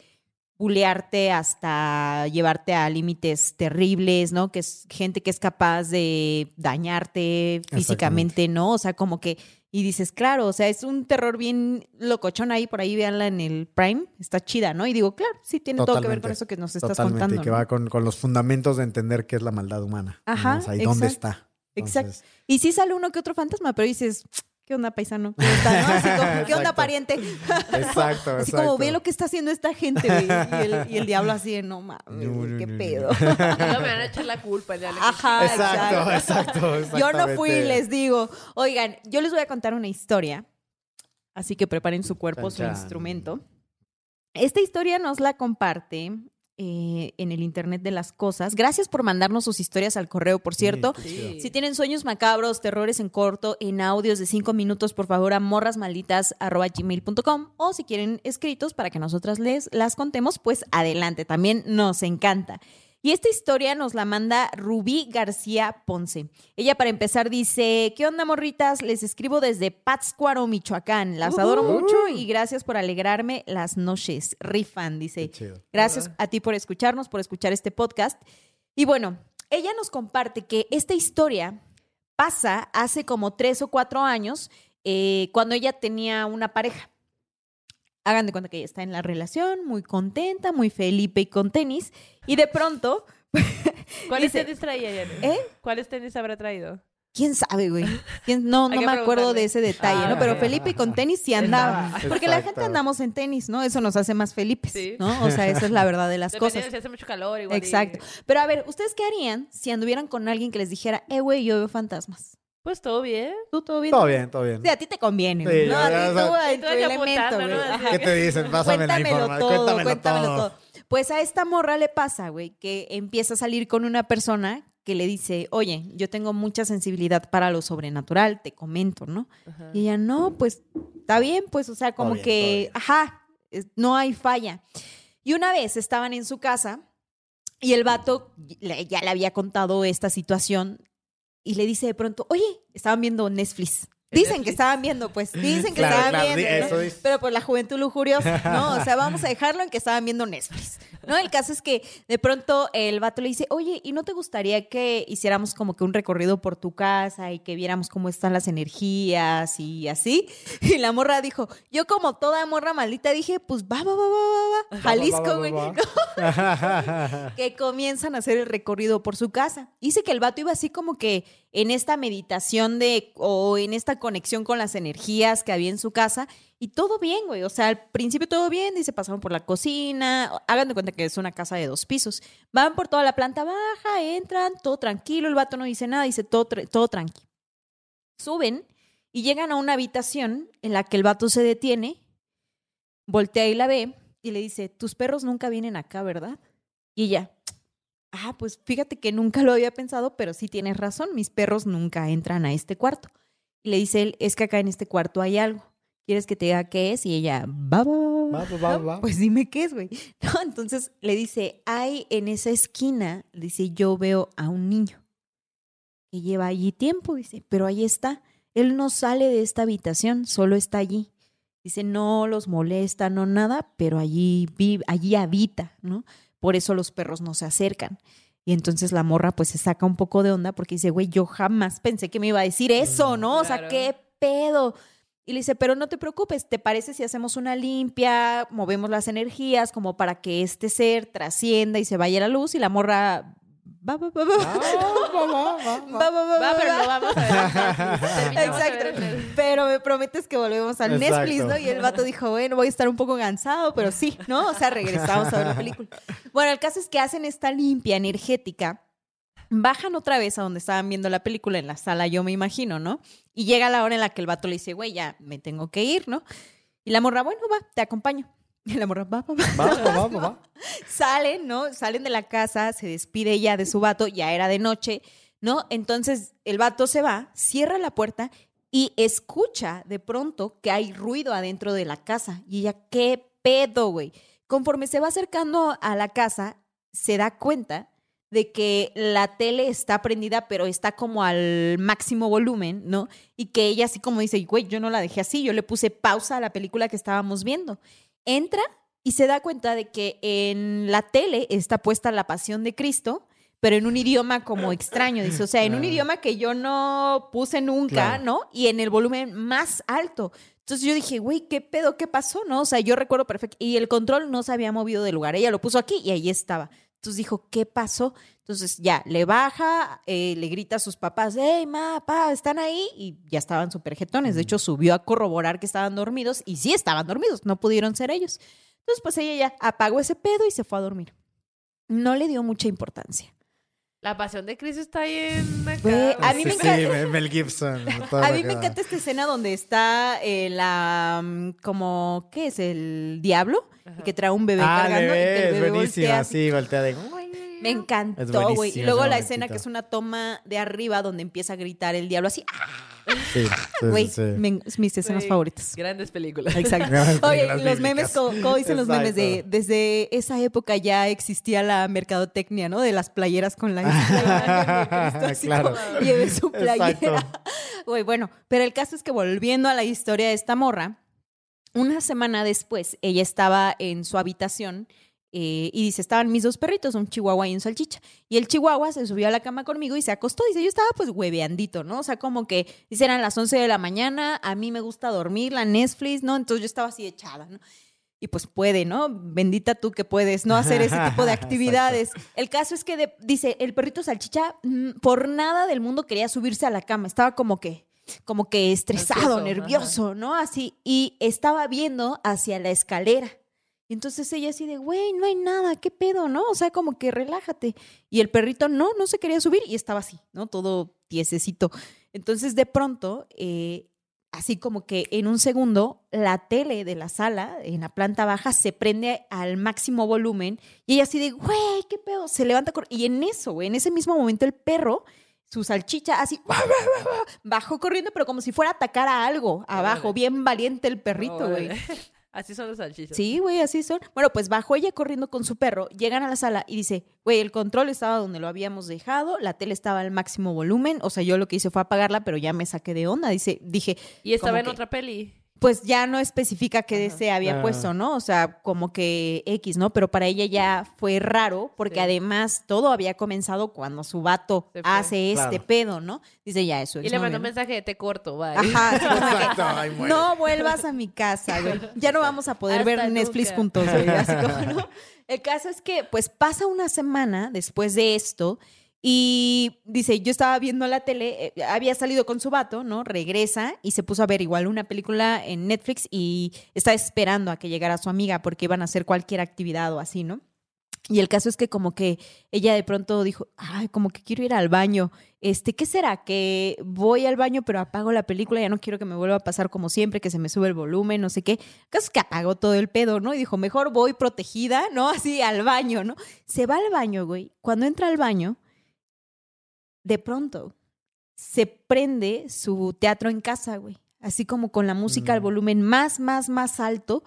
bulearte hasta llevarte a límites terribles, ¿no? Que es gente que es capaz de dañarte físicamente, ¿no? O sea, como que y dices, claro, o sea, es un terror bien locochón ahí, por ahí véanla en el Prime, está chida, ¿no? Y digo, claro, sí tiene todo que ver con eso que nos estás Totalmente, contando. y que ¿no? va con, con los fundamentos de entender qué es la maldad humana. ¿no? Ajá, O sea, ¿y dónde está? Exacto. Y sí sale uno que otro fantasma, pero dices, ¿qué onda, paisano? ¿Cómo está, no? Así como, ¿Qué onda, Exacto. pariente? Exacto, Así exacto. como ve lo que está haciendo esta gente, güey. Y el, y el diablo así de, no mames, No, no, qué no, no. pedo. Luego me van a echar la culpa. el diablo. Ajá, Exacto, exacto, Yo no fui, les digo. Oigan, yo les voy a contar una historia. Así que preparen su cuerpo, Chan, su chan. instrumento. Esta historia nos la comparte eh, en el Internet de las Cosas. Gracias por mandarnos sus historias al correo, por cierto. Sí. Si tienen sueños macabros, terrores en corto, en audios de cinco minutos, por favor a morrasmalditas.gmail.com o si quieren escritos para que nosotras les las contemos, pues adelante, también nos encanta. Y esta historia nos la manda Rubí García Ponce. Ella para empezar dice, ¿qué onda morritas? Les escribo desde Pátzcuaro, Michoacán. Las adoro mucho y gracias por alegrarme las noches. Rifan, dice. Gracias a ti por escucharnos, por escuchar este podcast. Y bueno, ella nos comparte que esta historia pasa hace como tres o cuatro años eh, cuando ella tenía una pareja. Hagan de cuenta que ella está en la relación, muy contenta, muy Felipe y con tenis. Y de pronto, ¿Cuáles tenis traía Jenny? ¿eh? ¿Cuáles tenis habrá traído? ¿Quién sabe, güey? ¿Quién- No, no me acuerdo de ese detalle, Ah, ¿no? Pero ok. Felipe y con tenis sí andaba. Porque la gente andamos en tenis, ¿no? Eso nos hace más Felipes, Sí. ¿no? O sea, esa es la verdad de las Dependiendo cosas. si hace mucho calor igual. y- Exacto. Pero a ver, ¿ustedes qué harían si anduvieran con alguien que les dijera, eh, güey, yo veo fantasmas? Pues todo bien. ¿Tú todo bien? Todo bien, todo bien. Sí, a ti te conviene, Sí, no, a ti tú Y tú aquí elemento, güey. ¿no? ¿Qué te dicen? Pásame la información. todo, Cuéntamelo, cuéntamelo todo. todo. Pues a esta morra le pasa, güey, que empieza a salir con una persona que le dice, oye, yo tengo mucha sensibilidad para lo sobrenatural, te comento, ¿no? Ajá. Y ella, no, pues está bien, pues, o sea, como bien, que, ajá, no hay falla. Y una vez estaban en su casa y el vato ya le había contado esta situación y le dice de pronto, oye, estaban viendo Netflix. ¿En Dicen que estaban viendo, pues, dicen que Claro, estaban claro, viendo. Pero pues la juventud lujuriosa, ¿no? O sea, vamos a dejarlo en que estaban viendo Netflix, ¿no? El caso es que de pronto el vato le dice, oye, ¿y no te gustaría que hiciéramos como que un recorrido por tu casa y que viéramos cómo están las energías y así? Y la morra dijo, yo como toda morra maldita dije, pues va, va, va, va, va, va, Jalisco, güey. Que comienzan a hacer el recorrido por su casa. Dice que el vato iba así como que en esta meditación de, o en esta conexión con las energías que había en su casa. Y todo bien, güey. O sea, al principio todo bien. Dice, pasaron por la cocina. Hagan de cuenta que es una casa de dos pisos. Van por toda la planta baja, entran, todo tranquilo. El vato no dice nada, dice todo, todo tranqui. Suben y llegan a una habitación en la que el vato se detiene, voltea y la ve y le dice, tus perros nunca vienen acá, ¿verdad? Y ella, ah, pues fíjate que nunca lo había pensado, pero sí tienes razón, mis perros nunca entran a este cuarto. Y le dice él, es que acá en este cuarto hay algo. ¿Quieres que te diga qué es? Y ella, va, va, va, va. Va. Pues dime qué es, güey. No, entonces le dice, hay en esa esquina, dice, yo veo a un niño que lleva allí tiempo, dice, pero ahí está. Él no sale de esta habitación, solo está allí. Dice, no los molesta, no nada, pero allí vive, allí habita, ¿no? Por eso los perros no se acercan. Y entonces la morra pues se saca un poco de onda porque dice, güey, yo jamás pensé que me iba a decir eso, ¿no? O sea, qué pedo. Y le dice, pero no te preocupes, ¿te parece si hacemos una limpia, movemos las energías como para que este ser trascienda y se vaya la luz? Y la morra, va, va, va, va, va, va, va, va. va, va, va, Va, pero va. no vamos a ver. Exacto. Pero me prometes que volvemos al Exacto. Netflix, ¿no? Y el vato dijo, bueno, voy a estar un poco cansado, pero sí, ¿no? O sea, regresamos a ver la película. Bueno, el caso es que hacen esta limpia energética, bajan otra vez a donde estaban viendo la película, en la sala, yo me imagino, ¿no? Y llega la hora en la que el vato le dice, güey, ya me tengo que ir, ¿no? Y la morra, bueno, va, te acompaño. Y la morra, va, va, va. Salen, ¿no? Salen de la casa, se despide ella de su vato, ya era de noche, ¿no? Entonces el vato se va, cierra la puerta y escucha de pronto que hay ruido adentro de la casa. Y ella, ¿qué pedo, güey? Conforme se va acercando a la casa, se da cuenta de que la tele está prendida, pero está como al máximo volumen, ¿no? Y que ella así como dice, güey, yo no la dejé así, yo le puse pausa a la película que estábamos viendo. Entra y se da cuenta de que en la tele está puesta la pasión de Cristo, pero en un idioma como extraño, dice, o sea, en un idioma que yo no puse nunca, Claro. ¿no? Y en el volumen más alto. Entonces yo dije, güey, ¿qué pedo? ¿Qué pasó? ¿No? O sea, yo recuerdo perfecto. Y el control no se había movido del lugar. Ella lo puso aquí y ahí estaba. Entonces dijo, ¿qué pasó? Entonces ya, le baja, eh, le grita a sus papás, hey, ma, pa, ¿están ahí? Y ya estaban súper jetones. De hecho, subió a corroborar que estaban dormidos y sí estaban dormidos, no pudieron ser ellos. Entonces, pues ella ya apagó ese pedo y se fue a dormir. No le dio mucha importancia. La pasión de Cristo está ahí en acá. A mí Sí, me sí, encanta- Me- Mel Gibson. A mí me encanta esta escena donde está eh, la, mm, como, ¿qué es? El diablo, Ajá. que trae un bebé Ah, cargando y que bebé, el es bebé buenísima, voltea así. sí, voltea de... Me encantó, buenísimo güey. Y luego la momentito. escena que es una toma de arriba donde empieza a gritar el diablo así. ¡ah! Sí, sí, sí, Güey, sí. me- mis escenas Güey, favoritas. Grandes películas. Exacto. Grandes Oye, películas los memes, bíblicas. como, como dicen los memes de Exacto. desde esa época ya existía la mercadotecnia, ¿no? De las playeras con la la imagen de Cristo, así Claro. como, lleve su playera. Exacto. Güey, bueno, pero el caso es que volviendo a la historia de esta morra, una semana después ella estaba en su habitación eh, y dice, estaban mis dos perritos, un chihuahua y un salchicha. Y el chihuahua se subió a la cama conmigo y se acostó. Dice, yo estaba pues hueveandito, ¿no? O sea, como que, dice, eran las 11 de la mañana, a mí me gusta dormir, la Netflix, ¿no? Entonces yo estaba así echada, ¿no? Y pues puede, ¿no? Bendita tú que puedes no hacer ese tipo de actividades. El caso es que de- dice, el perrito salchicha mm, por nada del mundo quería subirse a la cama. Estaba como que, como que estresado, nervioso, ¿no? Así. Y estaba viendo hacia la escalera. Y entonces ella así de, güey, no hay nada, ¿qué pedo, no? O sea, como que relájate. Y el perrito no, no se quería subir y estaba así, ¿no? Todo tiesecito. Entonces de pronto, eh, así como que en un segundo, la tele de la sala, en la planta baja, se prende al máximo volumen y ella así de, güey, ¿qué pedo? Se levanta y en eso, güey, en ese mismo momento el perro, su salchicha, así, bajó corriendo, pero como si fuera a atacar a algo abajo, bien valiente el perrito, güey. Así son los salchichas. Sí, güey, así son. Bueno, pues bajó ella corriendo con su perro, llegan a la sala y dice, güey, el control estaba donde lo habíamos dejado, la tele estaba al máximo volumen, o sea, yo lo que hice fue apagarla, pero ya me saqué de onda, dice, dije, Y estaba en que- otra peli. Pues ya no especifica qué se había Ah. puesto, ¿no? O sea, como que X, ¿no? Pero para ella ya fue raro, porque Sí. además todo había comenzado cuando su vato hace este Claro. pedo, ¿no? Dice ya eso. Y le mandó un mensaje de te corto, bye. Ajá, Exacto, ay, no vuelvas a mi casa, güey. Ya no vamos a poder Hasta ver Netflix nunca. juntos, güey. Así como, ¿no? El caso es que, pues, pasa una semana después de esto y dice, yo estaba viendo la tele, eh, había salido con su vato, ¿no? Regresa y se puso a ver igual una película en Netflix y está esperando a que llegara su amiga porque iban a hacer cualquier actividad o así, ¿no? Y el caso es que como que ella de pronto dijo, ay, como que quiero ir al baño. Este, ¿qué será? Que voy al baño pero apago la película, ya no quiero que me vuelva a pasar como siempre, que se me sube el volumen, no sé qué. El caso es que apagó todo el pedo, ¿no? Y dijo, mejor voy protegida, ¿no? Así al baño, ¿no? Se va al baño, güey. Cuando entra al baño, de pronto se prende su teatro en casa, güey. Así como con la música al Mm. volumen más, más, más alto.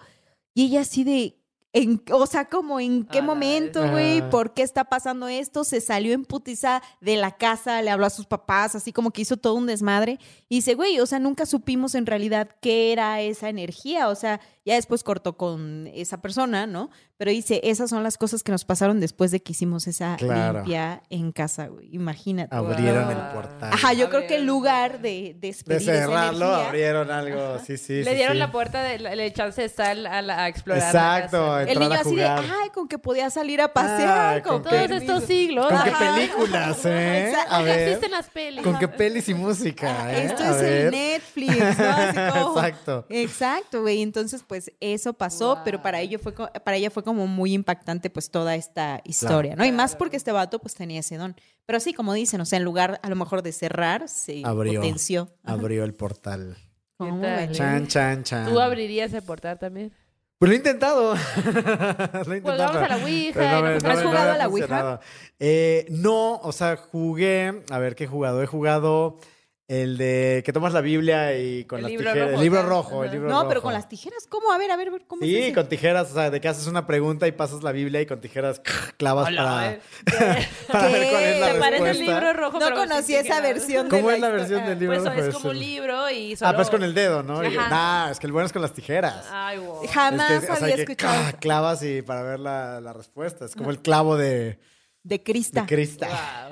Y ella así de, en, o sea, como en qué momento, güey, Ah. por qué está pasando esto. Se salió en putiza de la casa, le habló a sus papás, así como que hizo todo un desmadre. Y dice, güey, o sea, nunca supimos en realidad qué era esa energía. O sea, ya después cortó con esa persona, ¿no? Pero dice, esas son las cosas que nos pasaron después de que hicimos esa Claro. limpia en casa, güey. Imagínate. Abrieron Wow. el portal. Ajá, yo creo que en lugar de De despedir esa cerrarlo, energía, abrieron algo. Sí, sí. Le sí, dieron sí. la puerta, de, la- le chance de sal a, la- a explorar. la Exacto, casa. el niño a así de, ay, con que podía salir a pasear, Ah, con con Todos que- permiso". estos siglos. ¿Con qué películas, eh? Exacto. A ver. existen las pelis. ¿Con qué pelis y música, eh? Esto A es ver. el Netflix, ¿no? Así como- Exacto. Exacto, güey. Entonces, pues eso pasó, Wow. pero para ello fue para ella fue como muy impactante, pues toda esta historia, ¿no? Y más porque este vato, pues tenía ese don. Pero así como dicen, o sea, en lugar a lo mejor de cerrar, se Abrió. potenció. Ajá. Abrió el portal. ¿Cómo ¿Qué tal, ven? eh? Chan, chan, chan. ¿Tú abrirías el portal también? Pues lo he intentado. lo he intentado. Pues vamos a la Ouija. no me- no ¿Has me- jugado a la ha Ouija? Eh, no, o sea, jugué. A ver, ¿qué he jugado? He jugado el de que tomas la Biblia y con El las tijeras. rojo, el libro rojo. El Ajá. libro No, pero con las tijeras, ¿cómo? A ver, a ver, ¿cómo Sí, con tijeras, o sea, de que haces una pregunta y pasas la Biblia y con tijeras clavas Hola, para, para ver cuál es la ¿Te Se parece el respuesta. libro rojo. No conocí esa tijeras. versión de ¿Cómo es la versión del libro Pues rojo? es como un libro y solo... Ah, pues con el dedo, ¿no? Y-. Nah, es que el bueno es con las tijeras. Ay, wow. Jamás Es que, o sea, había que escuchado cla- clavas y para ver la, la respuesta. Es como el clavo de, de Crista. de Crista.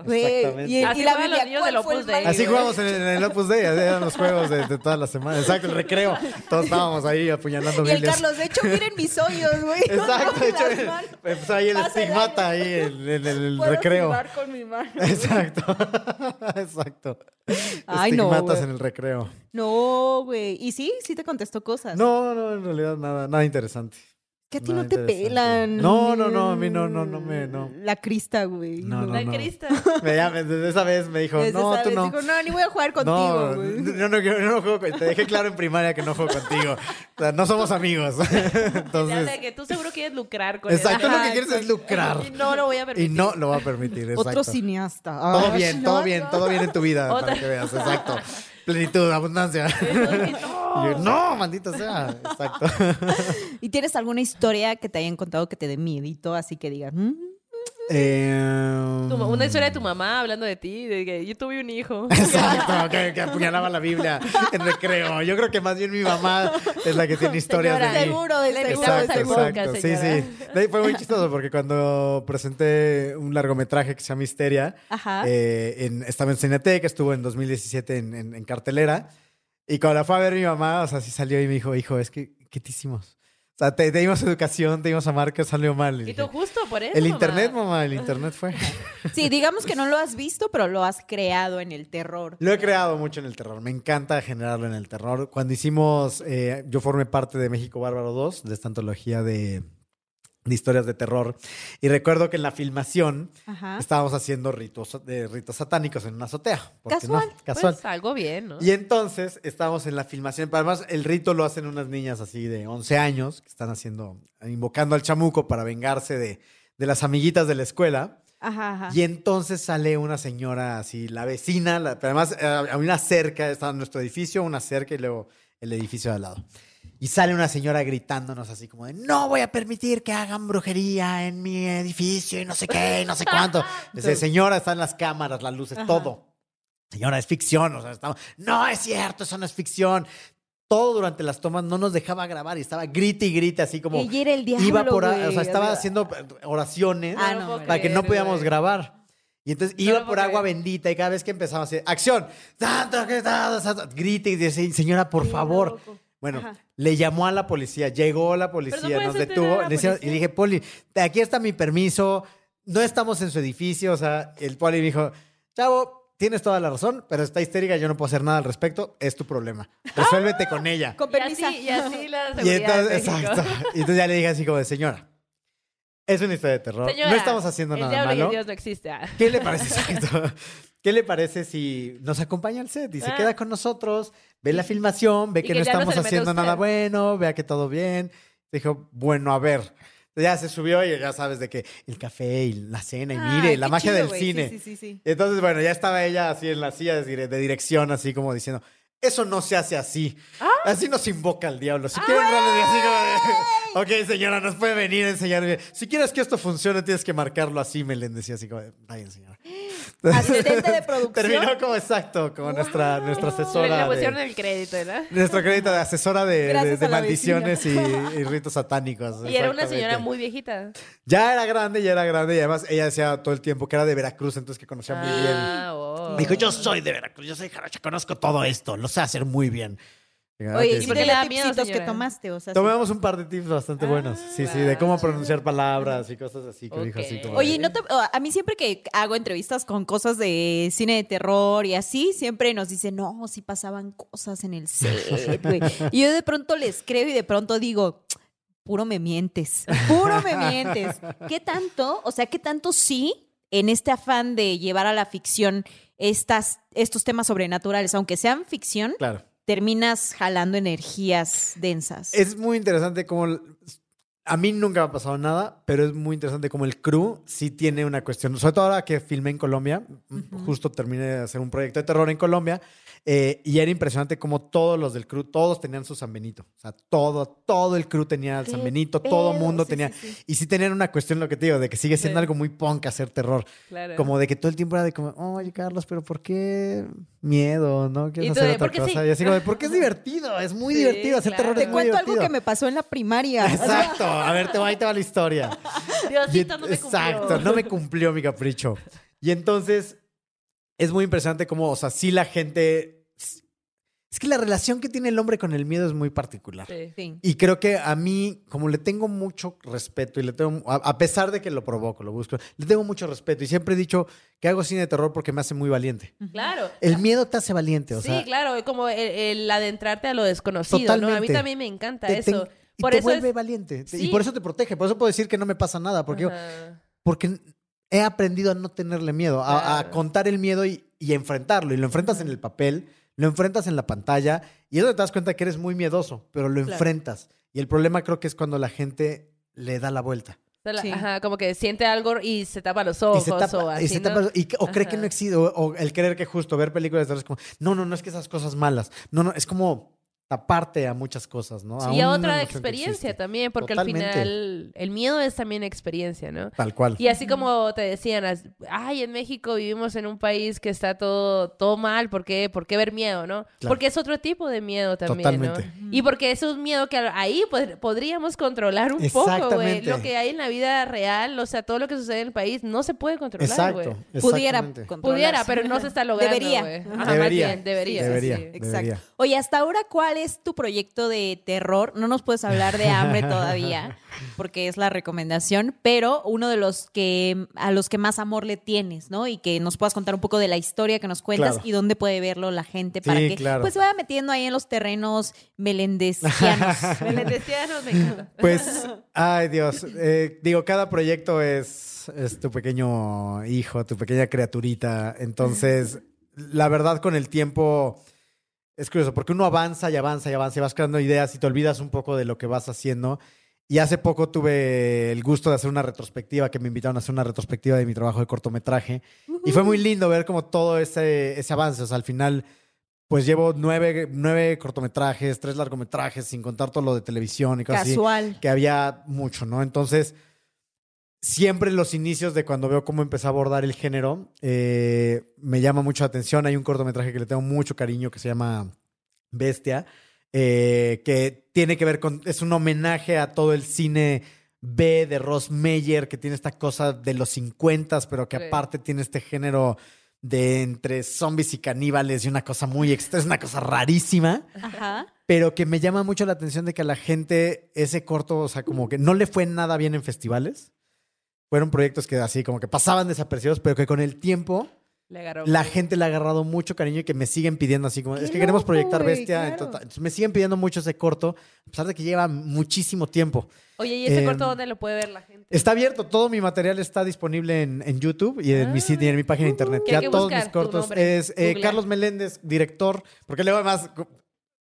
Wow. Exactamente. y, Así y la los Biblia, niños ¿cuál del fue Opus Dei? Así jugamos en, en el Opus Dei, eran los juegos de, de toda la semana. Exacto, el recreo. Todos estábamos ahí apuñalando Y el Biblias. Carlos, de hecho, miren mis hoyos, güey. Exacto, de hecho, Las empezó ahí el Pasa estigmata ahí en, en el Puedo recreo. con mi mano. Exacto. Exacto. Ay, no, Estigmatas güey. en el recreo. No, güey. Y sí, sí te contestó cosas. No, no, en realidad nada, nada interesante. Que a ti no te pelan. No, no, no, a mí no, no, no me, no. La crista, güey. No, no, La no. Crista. Me, ya, me- desde esa vez me dijo, Desde no, esa tú vez no. dijo, no, ni voy a jugar contigo, no, güey. yo no, yo no juego Te dejé claro en primaria que no juego contigo. O sea, no somos amigos. Ya Entonces, sé que tú seguro quieres lucrar con exacto, lo que quieres es lucrar. Y no lo voy a Y permitir. no lo va a permitir. Otro exacto. cineasta. Todo bien, no, todo bien, no. todo bien en tu vida, Otra- para que veas, exacto. Plenitud, abundancia. Yo, no, maldito sea. Exacto. ¿Y tienes alguna historia que te hayan contado que te dé miedito, así que digas, "Mm"? Eh, Tu una historia de tu mamá hablando de ti, de que yo tuve un hijo. Exacto, que, que apuñalaba la Biblia en recreo. Yo creo que más bien mi mamá es la que tiene historias Señora, de mí. Seguro, de seguro. Exacto, exacto. podcast, Sí, sí. De ahí fue muy chistoso porque cuando presenté un largometraje que se llama Histeria, eh, en, estaba en Cineteca, estuvo en 2017 en, en- en cartelera. Y cuando la fue a ver mi mamá, o sea, sí salió y me dijo, hijo, es que, ¿qué te hicimos? O sea, te, te dimos educación, te dimos a que salió mal. Y Y tú dije, justo por eso. el mamá. internet, mamá, el internet fue. Sí, digamos que no lo has visto, pero lo has creado en el terror. Lo he creado mucho en el terror. Me encanta generarlo en el terror. Cuando hicimos, eh, yo formé parte de México Bárbaro 2, de esta antología de, de historias de terror. Y recuerdo que en la filmación Ajá. estábamos haciendo ritos, de ritos satánicos en una azotea. ¿Por qué no? Casual. Pues algo bien, ¿no? Y entonces estábamos en la filmación. Además, el rito lo hacen unas niñas así de 11 años que están haciendo, invocando al chamuco para vengarse de, de las amiguitas de la escuela. Ajá, ajá. Y entonces sale una señora así, la vecina, la- pero además eh, a una cerca, estaba nuestro edificio, una cerca y luego el edificio de al lado. Y sale una señora gritándonos así como de, no voy a permitir que hagan brujería en mi edificio y no sé qué, y no sé cuánto. Dice, señora, están las cámaras, las luces, Ajá. todo. Señora, es ficción. O sea, estamos, no es cierto, eso no es ficción. Todo durante las tomas no nos dejaba grabar y estaba grite y grite así como... Ella era el diablo, iba por, o sea, estaba haciendo oraciones Ah, No para que no creer, podíamos güey. grabar. Y entonces No iba por agua creer. bendita y cada vez que empezaba a hacer acción, santo, que está, santo", grite y dice, señora, por favor. Bueno, Ajá. Le llamó a la policía, llegó la policía, no nos detuvo. le decía- y policía. dije, Poli, aquí está mi permiso, no estamos en su edificio. O sea, el Poli dijo, chavo, tienes toda la razón, pero está histérica, yo no puedo hacer nada al respecto, es tu problema. Resuélvete con ella. Con Y permiso. así, y así la Y seguridad de entonces, exacto. Y entonces ya le dije así como de, señora, es una historia de terror. Señora, no estamos haciendo el nada malo. Dios no existe. ah. ¿Qué le parece? ¿Qué le parece si nos acompaña al set y se Ah. queda con nosotros, ve la filmación, ve que, que no estamos haciendo nada bueno, vea que todo bien? Dijo, bueno, a ver. Ya se subió y ya sabes de que el café y la cena y Ay, mire, la magia chido, del cine. Sí, sí, sí. Entonces, bueno, ya estaba ella así en la silla de dirección, así como diciendo, eso no se hace así. Ah. Así nos invoca el diablo. Si quieren, darle así como de, ok, señora, nos puede venir a enseñar. Si quieres que esto funcione, tienes que marcarlo así, me le decía así como, de, bien, señora. Asistente de producción. Terminó como exacto, como nuestra, nuestra asesora. Le de- pusieron el crédito, ¿no? nuestro crédito de asesora de, de- de maldiciones y, y ritos satánicos. Y era una señora muy viejita. Ya era grande, ya era grande. Y además ella decía todo el tiempo que era de Veracruz, entonces que conocía muy bien. Oh. Dijo, yo soy de Veracruz, yo soy jarocha, conozco todo esto, lo sé hacer muy bien. Oye, "Ok, ¿y sí". por qué le da miedo, tipsitos que tomaste? O sea, sí. Tomamos un par de tips bastante buenos. Sí, sí, de cómo pronunciar palabras y cosas así que dijo así como. Oye, no te- a mí siempre que hago entrevistas con cosas de cine de terror y así, siempre nos dicen, no, sí pasaban cosas en el set, güey. Y yo de pronto les creo y de pronto digo, puro me mientes, puro me mientes. ¿Qué tanto, o sea, qué tanto sí en este afán de llevar a la ficción estas, estos temas sobrenaturales, aunque sean ficción, Claro. Terminas jalando energías densas? Es muy interesante como... A mí nunca me ha pasado nada, pero es muy interesante como el crew sí tiene una cuestión. Sobre todo ahora que filmé en Colombia, justo terminé de hacer un proyecto de terror en Colombia, eh, y era impresionante como todos los del crew, todos tenían su San Benito. O sea, todo, todo el crew tenía el San ¿Qué Benito, todo pedo? mundo Sí, tenía... sí, sí. Y sí tenían una cuestión, lo que te digo, de que sigue siendo algo muy punk hacer terror. Claro. Como de que todo el tiempo era de como, oye, Carlos, pero ¿por qué miedo? ¿No quieres hacer de, otra "¿Por qué cosa? sí?" Y así como, de, ¿por qué es divertido? Es muy divertido. Hacer claro. terror Te es cuento algo que me pasó en la primaria. Exacto. A ver, te va, ahí te va la historia. Diosito no me exacto, cumplió. no me cumplió mi capricho. Y entonces es muy impresionante cómo, o sea, sí la gente... Es que la relación que tiene el hombre con el miedo es muy particular. Sí. Sí. Y creo que a mí, como le tengo mucho respeto y le tengo, a, pesar de que lo provoco, lo busco, le tengo mucho respeto. Y siempre he dicho que hago cine de terror porque me hace muy valiente. Claro. El miedo te hace valiente, o sí, sea, claro, es como el, el adentrarte a lo desconocido, ¿no? A mí Totalmente. también me encanta te, te- eso. y por te eso vuelve es- valiente. Sí. Y por eso te protege. Por eso puedo decir que no me pasa nada. Porque, yo- porque he aprendido a no tenerle miedo, a, contar el miedo y, y enfrentarlo. Y lo enfrentas en el papel, lo enfrentas en la pantalla. Y eso te das cuenta que eres muy miedoso, pero lo Claro. enfrentas. Y el problema creo que es cuando la gente le da la vuelta. Sí. ajá, como que siente algo y se tapa los ojos y se tapa, o así, y se ¿no? tapa- y o cree que no existe, o, o el creer que justo ver películas de terror es como, no, no, no es que esas cosas malas, no, no, es como taparte a muchas cosas, ¿no? y a otra experiencia también, porque Totalmente. al final el miedo es también experiencia, ¿no? Tal cual. Y así como te decían, ay, en México vivimos en un país que está todo, todo mal, ¿por qué? ¿Por qué ver miedo, no? Claro. Porque es otro tipo de miedo también, Totalmente. ¿no? Y porque es un miedo que ahí pod- podríamos controlar un poco, güey. Lo que hay en la vida real, o sea, todo lo que sucede en el país no se puede controlar, güey. Pudiera exactamente. controlarse. Pudiera, pero no se está logrando, Debería. güey. Ajá. Ajá, más Debería. bien, debería. Debería. sí. Exacto. Debería. Oye, hasta ahora, ¿cuál es tu proyecto de terror? No nos puedes hablar de hambre todavía, porque es la recomendación, pero uno de los que a los que más amor le tienes, ¿no? Y que nos puedas contar un poco de la historia que nos cuentas Claro. y dónde puede verlo la gente para Sí, que claro. pues se vaya metiendo ahí en los terrenos melendesianos. Melendesianos me encanta. Pues, ay Dios, eh, digo, cada proyecto es, es tu pequeño hijo, tu pequeña criaturita. Entonces, la verdad, con el tiempo es curioso, porque uno avanza y avanza y avanza y vas creando ideas y te olvidas un poco de lo que vas haciendo. Y hace poco tuve el gusto de hacer una retrospectiva, que me invitaron a hacer una retrospectiva de mi trabajo de cortometraje. Y fue muy lindo ver como todo ese, ese avance. O sea, al final, pues llevo nueve, nueve cortometrajes, tres largometrajes, sin contar todo lo de televisión y cosas así Casual. que había mucho, ¿no? Entonces, siempre los inicios de cuando veo cómo empecé a abordar el género, eh, me llama mucho la atención. Hay un cortometraje que le tengo mucho cariño que se llama Bestia, eh, que tiene que ver con, es un homenaje a todo el cine B de Ross Meyer, que tiene esta cosa de los 50, pero que aparte tiene este género de entre zombies y caníbales y una cosa muy extra, es una cosa rarísima Ajá. pero que me llama mucho la atención de que a la gente ese corto, o sea, como que no le fue nada bien en festivales. Fueron proyectos que así como que pasaban desapercibidos, pero que con el tiempo la gente le ha agarrado mucho cariño y que me siguen pidiendo así como, ¡Qué es que queremos proyectar! Bestia. Claro. Entonces, entonces me siguen pidiendo mucho ese corto, a pesar de que lleva muchísimo tiempo. Oye, ¿y ese Em, corto dónde lo puede ver la gente? Está abierto, todo mi material está disponible en, en YouTube y en, mi, sitio- y en mi página de internet. ¿Qué hay Ya todos mis cortos. Es eh. Carlos Meléndez, director, porque luego además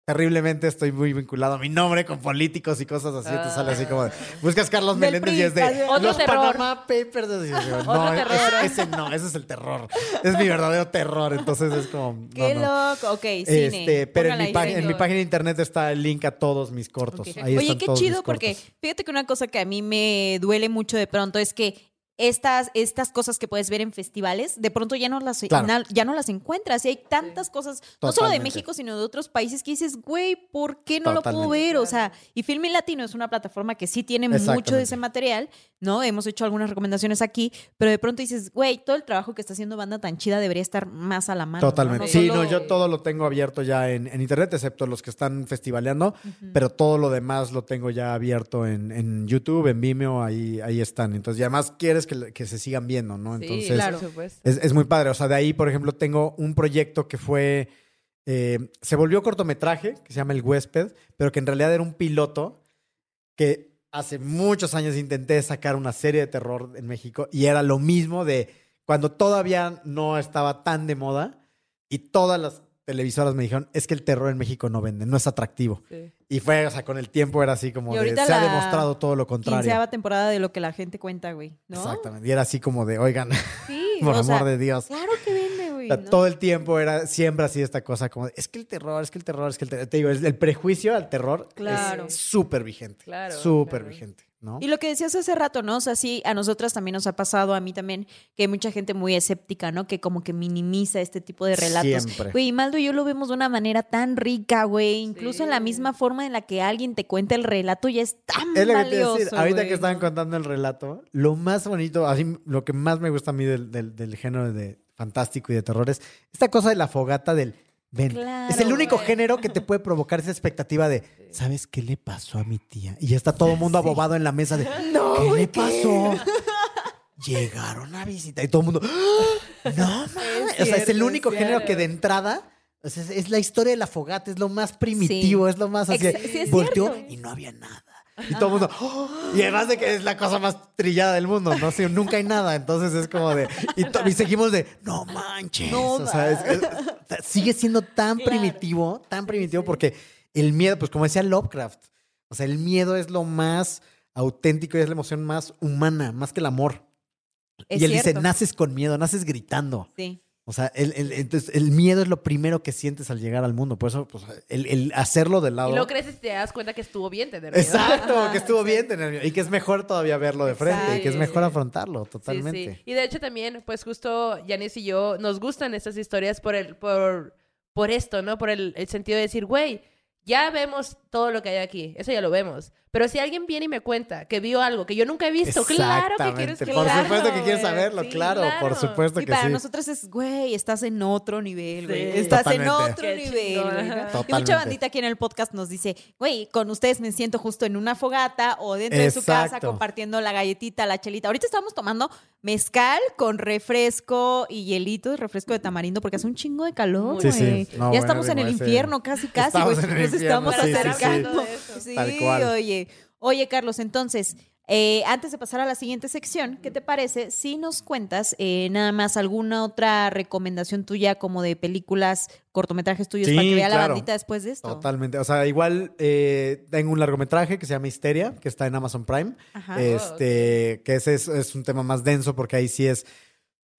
terriblemente estoy muy vinculado a mi nombre con políticos y cosas así. Te sale así como de, buscas Carlos Del Meléndez y es de. Otro los terror. Panama Papers. yo, no, Otro es- terror. ese no, ese es el terror. Es mi verdadero terror. Entonces es como. Qué no, no. loco. Ok, cine. Este, pero en mi, sí. en mi página de internet está el link a todos mis cortos. Ahí Oye, están qué todos chido, porque fíjate que una cosa que a mí me duele mucho de pronto es que estas, estas cosas que puedes ver en festivales, de pronto ya no las, Claro. ya no las encuentras. Y hay tantas cosas, no solo de Totalmente. México, sino de otros países que dices, güey, ¿por qué no lo puedo Totalmente. ver? O sea, y Filmin Latino es una plataforma que sí tiene mucho de ese material, ¿no? Hemos hecho algunas recomendaciones aquí, pero de pronto dices, güey, todo el trabajo que está haciendo Banda tan chida debería estar más a la mano. ¿no? Totalmente. No sí, solo- no, yo todo lo tengo abierto ya en, en internet, excepto los que están festivaleando, pero todo lo demás lo tengo ya abierto en, en YouTube, en Vimeo, ahí, ahí están. Entonces, y además quieres que, que se sigan viendo, ¿no? Sí, Entonces, claro. por supuesto. es, es muy padre. O sea, de ahí, por ejemplo, tengo un proyecto que fue. eh, se volvió cortometraje, que se llama El Huésped, pero que en realidad era un piloto que hace muchos años intenté sacar una serie de terror en México y era lo mismo de cuando todavía no estaba tan de moda y todas las televisoras me dijeron, es que el terror en México no vende, no es atractivo. Sí. Y fue, o sea, con el tiempo era así como de, se ha demostrado todo lo contrario. Quinceava temporada de lo que la gente cuenta, güey, ¿no? Exactamente. Y era así como de, oigan, Sí, por amor sea, de Dios. Claro que vende, güey. O sea, ¿no? Todo el tiempo era siempre así esta cosa como, de, es que el terror, es que el terror, es que el terror. Te digo, el, el prejuicio al terror Claro. es súper vigente. Claro, Súper claro. vigente, ¿no? Y lo que decías hace rato, ¿no? O sea, sí, a nosotras también nos ha pasado, a mí también, que hay mucha gente muy escéptica, ¿no? Que como que minimiza este tipo de relatos. Siempre. Güey, Maldo y yo lo vemos de una manera tan rica, güey. Incluso en la misma forma en la que alguien te cuenta el relato ya es tan Es lo que te valioso, decir. Ahorita güey, que estaban ¿no? contando el relato, lo más bonito, así lo que más me gusta a mí del, del- del género de fantástico y de terror es esta cosa de la fogata del ven. Claro, es el único güey. género que te puede provocar esa expectativa de, ¿sabes qué le pasó a mi tía? Y ya está todo el mundo abobado en la mesa de, ¿qué le pasó? Llegaron a visitar y todo el mundo, ¡Ah! no mames. O sea, es el único género que de entrada o sea, es, la historia de la fogata, es lo más primitivo, es lo más así. Sí, volteó cierto. y no había nada. Y todo el mundo, ¡oh! y además de que es la cosa más trillada del mundo, ¿no? Sí, nunca hay nada. Entonces es como de, y, seguimos de, no manches. No o sea, es- es- sigue siendo tan Claro. primitivo, tan primitivo, porque el miedo, pues como decía Lovecraft, o sea, el miedo es lo más auténtico y es la emoción más humana, más que el amor. Y él dice, cierto. naces con miedo, naces gritando. Sí. O sea, el, el- entonces, el miedo es lo primero que sientes al llegar al mundo. Por eso, pues, el, el hacerlo del lado... Y luego creces y te das cuenta que estuvo bien tener miedo. Exacto, que estuvo bien tener miedo. Y que es mejor todavía verlo de frente. Y que es mejor afrontarlo, totalmente. sí. Y de hecho también, pues justo Janice y yo nos gustan estas historias por el, por, por esto, ¿no? Por el, el sentido de decir, güey, ya vemos todo lo que hay aquí, eso ya lo vemos. Pero si alguien viene y me cuenta que vio algo que yo nunca he visto, claro que quieres Exactamente. que Por claro, supuesto que quieres saberlo, Sí, claro, por supuesto Y que para sí. nosotros es, güey, estás en otro nivel, güey. Sí. Estás en otro Qué nivel. Y mucha bandita aquí en el podcast nos dice, güey, con ustedes me siento justo en una fogata o dentro de su casa compartiendo la galletita, la chelita. Ahorita estamos tomando mezcal con refresco y hielitos, refresco de tamarindo, porque hace un chingo de calor, güey. sí. No, ya estamos en el ese- infierno, casi, casi, güey. Nos estamos sí, sí, sí. acercando. Sí, Tal cual. oye. Oye, Carlos, entonces, eh, antes de pasar a la siguiente sección, ¿qué te parece si nos cuentas eh, nada más alguna otra recomendación tuya como de películas, cortometrajes tuyos Sí, para que vea la bandita después de esto? Totalmente. O sea, igual eh, tengo un largometraje que se llama Histeria, que está en Amazon Prime. Ajá. Este, que ese es, es un tema más denso porque ahí sí es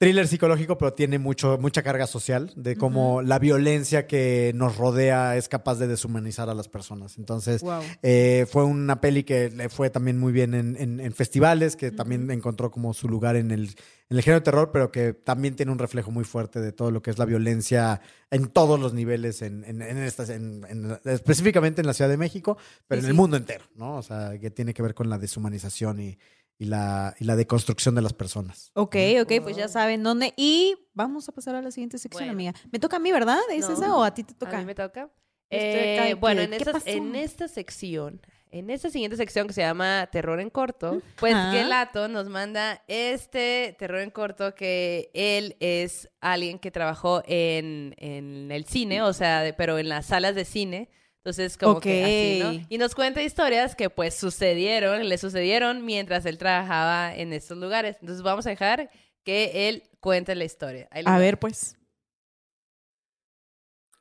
thriller psicológico, pero tiene mucho, mucha carga social de cómo la violencia que nos rodea es capaz de deshumanizar a las personas. Entonces, Wow. eh, fue una peli que le fue también muy bien en, en- en festivales, que también encontró como su lugar en el, en el género de terror, pero que también tiene un reflejo muy fuerte de todo lo que es la violencia en todos los niveles, en, en- en estas, en- en- específicamente en la Ciudad de México, pero Sí, en el sí. mundo entero, ¿no? O sea, que tiene que ver con la deshumanización y, y la, y la deconstrucción de las personas. Ok, ok, pues ya saben dónde. Y vamos a pasar a la siguiente sección, Bueno. amiga. ¿Me toca a mí, verdad? ¿Es No. esa o a ti te toca? A mí me toca. Eh, bueno, en, ¿qué esta, en esta sección, en esta siguiente sección que se llama Terror en Corto, pues Ajá. Gelato nos manda este terror en corto que él es alguien que trabajó en, en el cine, o sea, de- pero en las salas de cine. Entonces, como que así, Ok. ¿no? Y nos cuenta historias que pues sucedieron, le sucedieron mientras él trabajaba en estos lugares. Entonces vamos a dejar que él cuente la historia. A va. ver, pues.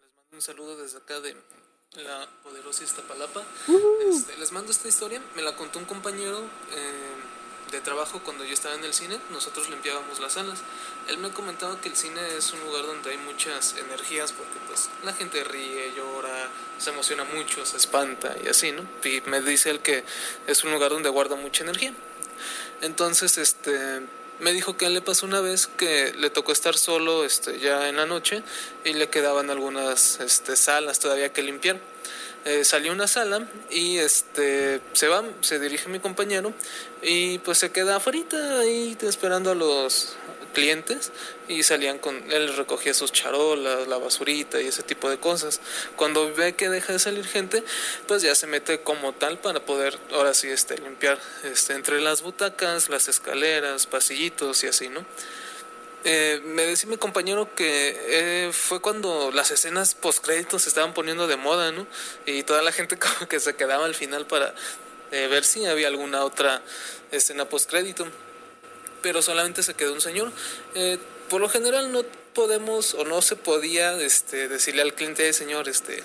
Les mando un saludo desde acá de la poderosa Iztapalapa. Uh. Este, les mando esta historia, me la contó un compañero eh, de trabajo cuando yo estaba en el cine, nosotros limpiábamos las salas. Él me comentaba que el cine es un lugar donde hay muchas energías porque pues la gente ríe, llora, se emociona mucho, se espanta y así, ¿no? Y me dice él que es un lugar donde guarda mucha energía. Entonces, este, me dijo que le pasó una vez que le tocó estar solo, este, ya en la noche y le quedaban algunas, este, salas todavía que limpiar. Eh, salió una sala y este se va, se dirige mi compañero y pues se queda afuera ahí esperando a los clientes y salían con él recogía sus charolas, la basurita y ese tipo de cosas. Cuando ve que deja de salir gente, pues ya se mete como tal para poder ahora sí este limpiar este entre las butacas, las escaleras, pasillitos y así, ¿no? Eh, me decía mi compañero que eh, fue cuando las escenas postcréditos se estaban poniendo de moda, ¿no? Y toda la gente como que se quedaba al final para eh, ver si había alguna otra escena postcrédito. Pero solamente se quedó un señor. Eh, por lo general no podemos o no se podía este, decirle al cliente, "Eh, señor, este,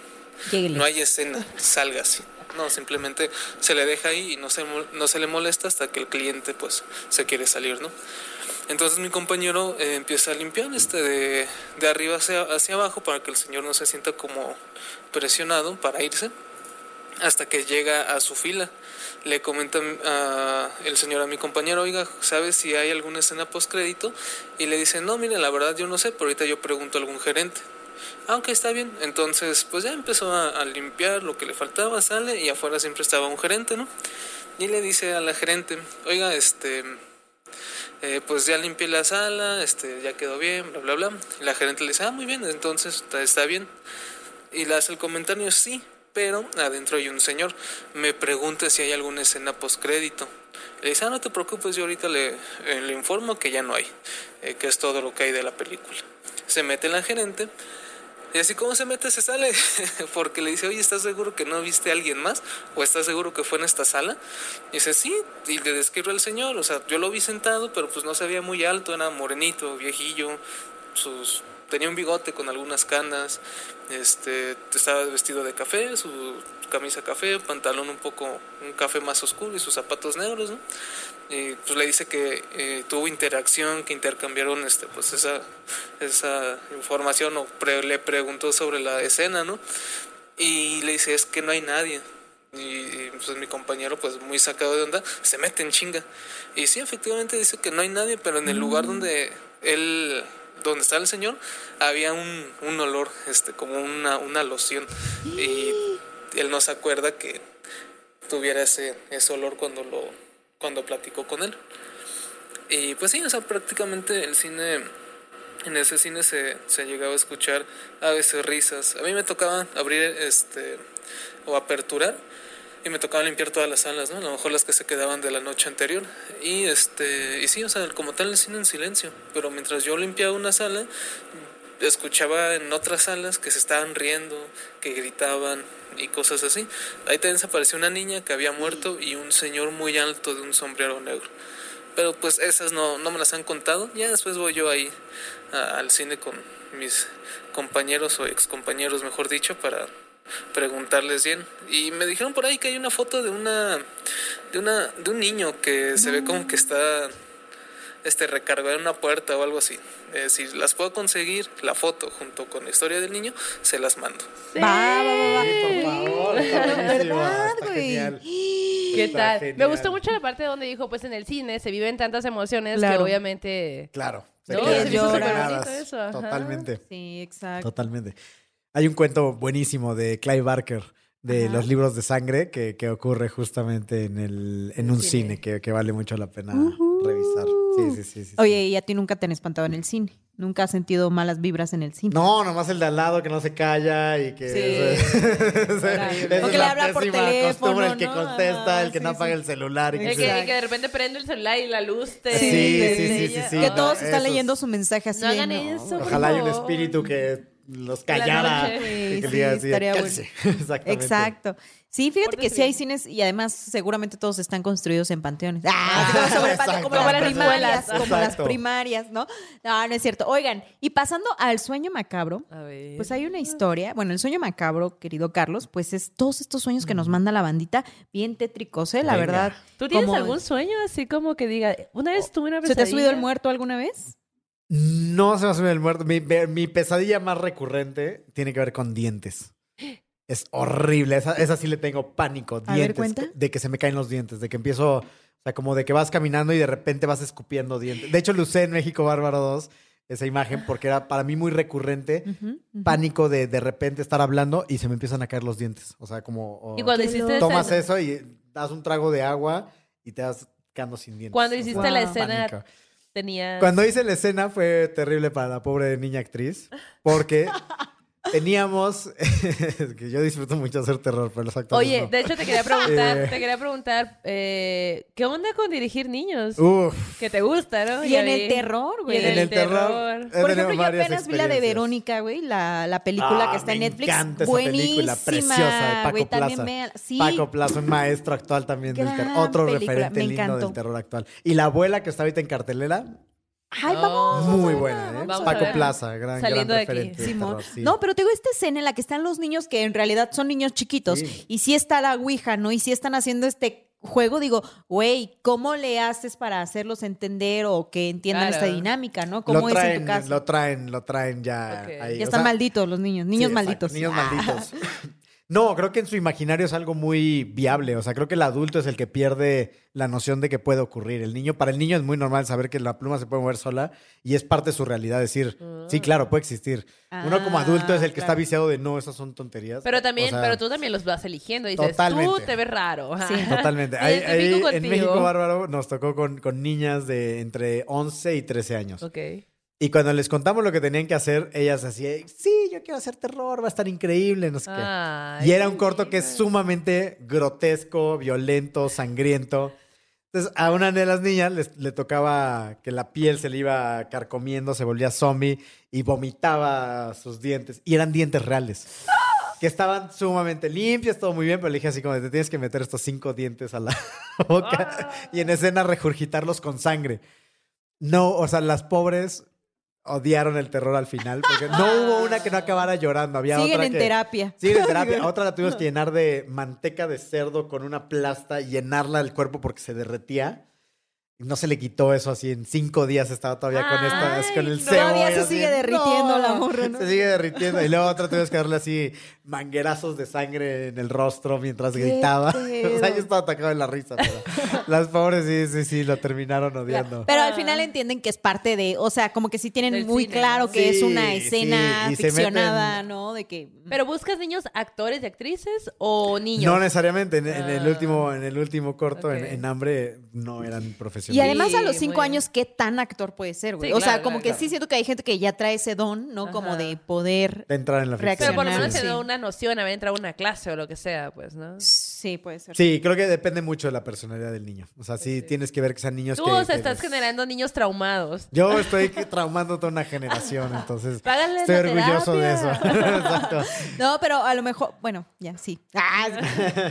no hay escena, salga así. No, simplemente se le deja ahí y no se, no se le molesta hasta que el cliente pues se quiere salir, ¿no? Entonces mi compañero eh, empieza a limpiar este de, arriba hacia, abajo para que el señor no se sienta como presionado para irse hasta que llega a su fila. Le comenta a el señor a mi compañero, oiga, ¿sabe si hay alguna escena postcrédito? Y le dice, no, mire, la verdad yo no sé, pero ahorita yo pregunto a algún gerente. Ah, ok, está bien. Entonces, pues ya empezó a limpiar lo que le faltaba, sale y afuera siempre estaba un gerente, ¿no? Y le dice a la gerente, oiga, este, eh, pues ya limpié la sala, este, ya quedó bien, bla, bla, bla. La gerente le dice, ah, muy bien, entonces está, está bien. Y le hace el comentario, sí, pero adentro hay un señor. Me pregunta si hay alguna escena postcrédito. Le dice, ah, no te preocupes, yo ahorita le, eh, le informo que ya no hay, eh, que es todo lo que hay de la película. Se mete la gerente y así como se mete, se sale, porque le dice, oye, ¿estás seguro que no viste a alguien más? ¿O estás seguro que fue en esta sala? Y dice, sí, y le describe al señor, o sea, yo lo vi sentado, pero pues no se veía muy alto, era morenito, viejillo, sus tenía un bigote con algunas canas, este, estaba vestido de café, su camisa café, pantalón un poco, un café más oscuro y sus zapatos negros, ¿no? Y pues le dice que eh, tuvo interacción, que intercambiaron este, pues esa, esa información o pre- le preguntó sobre la escena, ¿no? Y le dice, es que no hay nadie. Y, y, pues mi compañero, pues muy sacado de onda, se mete en chinga. Y sí, efectivamente dice que no hay nadie, pero en el lugar donde él, donde está el señor, había un, un olor, este, como una, una loción. Y él no se acuerda que tuviera ese, ese olor cuando lo, cuando platicó con él. Y pues sí, o sea, prácticamente el cine, en ese cine se, se llegaba a escuchar a veces risas. A mí me tocaba abrir este o aperturar y me tocaba limpiar todas las salas, ¿no? A lo mejor las que se quedaban de la noche anterior. Y este, y sí, o sea, como tal el cine en silencio, pero mientras yo limpiaba una sala, escuchaba en otras salas que se estaban riendo, que gritaban y cosas así. Ahí también se apareció una niña que había muerto y un señor muy alto de un sombrero negro. Pero pues esas no, no me las han contado. Ya después voy yo ahí a- al cine con mis compañeros o excompañeros, mejor dicho, para preguntarles bien. Y me dijeron por ahí que hay una foto de una de una de un niño que se ve como que está este recargado en una puerta o algo así. Eh, si las puedo conseguir, la foto junto con la historia del niño, se las mando. Va, va, va, va. Sí, por favor. ¿Qué Está tal? Me gustó mucho la parte donde dijo, pues en el cine se viven tantas emociones que obviamente... Claro. se No, se eso. Totalmente. Sí, exacto. Totalmente. Hay un cuento buenísimo de Clive Barker de Ajá. los libros de sangre que, que ocurre justamente en, el, en un cine. cine, que, que vale mucho la pena revisar. Sí, sí, sí, sí, sí. Oye, ¿y a ti nunca te han espantado en el cine? ¿Nunca has sentido malas vibras en el cine? No, nomás el de al lado que no se calla y que... Sí. O que le la habla por teléfono, costumbre, el que ¿no? contesta, el que Sí, no apaga sí. el celular. Y que El se- que, que de repente prende el celular y la luz te... Sí, sí, sí, sí, que no, todos están esos- leyendo su mensaje así. No hagan eso, por Ojalá haya un espíritu que los La callara. Sí, sí, estaría bueno. "Cállense". Exactamente. Exacto. Sí, fíjate que sí hay cines y además seguramente todos están construidos en panteones. Ah, sobre como las primarias, como las primarias, ¿no? No, no es cierto. Oigan, y pasando al sueño macabro, pues hay una historia, bueno, el sueño macabro, querido Carlos, pues es todos estos sueños que nos manda la bandita, bien tétricos, ¿eh? La Venga. verdad. ¿Tú tienes como- algún sueño así como que diga, una vez tuve una ¿Se pesadilla? te ha subido el muerto alguna vez? No se me subido el muerto. Mi, mi pesadilla más recurrente tiene que ver con dientes. Es horrible. Esa, esa sí le tengo pánico. A ver, Dientes. cuenta. De que se me caen los dientes. De que empiezo. O sea, como de que vas caminando y de repente vas escupiendo dientes. De hecho, lo usé en México Bárbaro 2, esa imagen, porque era para mí muy recurrente. Pánico de de repente estar hablando y se me empiezan a caer los dientes. O sea, como. Y cuando hiciste tomas esa- eso y das un trago de agua y te vas quedando sin dientes. Cuando O sea, hiciste la escena, pánico. Cuando hice la escena fue terrible para la pobre niña actriz, porque teníamos, es que yo disfruto mucho hacer terror, pero los actores Oye, no. de hecho te quería preguntar, Eh. te quería preguntar, eh, ¿qué onda con dirigir niños? Uf, Que te gusta, ¿no? Y en el terror, güey. en el, el terror. Por ejemplo, yo apenas vi la de. Verónica, güey, la, la película Ah, que está en me Netflix. encanta esa Buenísima, película, preciosa, de Paco güey, Plaza. Sí, Paco Plaza, un maestro actual también del terror, otro película, referente me lindo encantó. del terror actual. Y la abuela que está ahorita en cartelera, Ay, No. vamos. muy buena, ¿eh? vamos Paco. Plaza, gran, Saliendo gran de aquí. Simón. terror, sí. No, pero tengo esta escena en la que están los niños que en realidad son niños chiquitos Sí. y sí está la Ouija, ¿no? Y sí están haciendo este juego. Digo, güey, ¿cómo le haces para hacerlos entender o que entiendan Claro. esta dinámica, ¿no? ¿Cómo lo es traen, en tu casa? lo traen, lo traen ya ahí. ya o están sea, malditos los niños, niños Sí, exacto, malditos. Niños Ah. malditos. No, creo que en su imaginario es algo muy viable. O sea, creo que el adulto es el que pierde la noción de que puede ocurrir. El niño, para el niño es muy normal saber que la pluma se puede mover sola y es parte de su realidad. Decir, sí, claro, puede existir. Uno como Ah, adulto es el que está viciado de no, esas son tonterías. Pero también, O sea, pero tú también los vas eligiendo. Dices, tú Totalmente. te ves raro. Sí. Totalmente. Ahí- ahí en México Bárbaro nos tocó con, con niñas de entre 11 y 13 años. Ok. Y cuando les contamos lo que tenían que hacer, ellas así, sí, yo quiero hacer terror, va a estar increíble, no sé qué. Ay, Y era qué un corto que es sumamente grotesco, violento, sangriento. Entonces, a una de las niñas les- le tocaba que la piel se le iba carcomiendo, se volvía zombie y vomitaba sus dientes. Y eran dientes reales. Que estaban sumamente limpios, todo muy bien, pero le dije así como, te tienes que meter estos cinco dientes a la boca y en escena regurgitarlos con sangre. No, o sea, las pobres odiaron el terror al final, porque no hubo una que no acabara llorando. Había Siguen otra en que- terapia. Siguen en terapia. Otra la tuvimos que llenar de manteca de cerdo con una plasta y llenarla del cuerpo porque se derretía. No se le quitó eso así. En cinco días estaba todavía con estas, con el no. cebo. Todavía se así, sigue derritiendo no, la morra, ¿no? Se sigue derritiendo. Y luego otra tuvimos que darle así manguerazos de sangre en el rostro mientras ¿Qué gritaba. pedo? O sea, yo estaba atacado en la risa. Pero las pobres sí, sí, sí, lo terminaron odiando. Pero al final entienden que es parte de, o sea, como que sí tienen Del muy cine, claro que es Sí, una sí, escena se ficcionada, meten- ¿no? De que ¿Pero buscas niños actores y actrices o niños? No necesariamente. En, en el Ah. último, en el último corto, en, en hambre, no eran y además a los cinco años qué tan actor puede ser, güey. Sí, o sea, claro, como claro, que claro. sí siento que hay gente que ya trae ese don, ¿no? Como de poder. de entrar en la ficción. Pero por lo menos Sí. tener una noción, haber entrado a una clase o lo que sea, pues, ¿no? Sí, puede ser. Sí, creo que depende mucho de la personalidad del niño. O sea, sí, tienes que ver que sean niños Tú, que... o sea, que estás les- generando niños traumados. Yo estoy traumando toda una generación, entonces Págale estoy orgulloso de eso. Exacto. No, pero a lo mejor, bueno, ya, sí. Ah,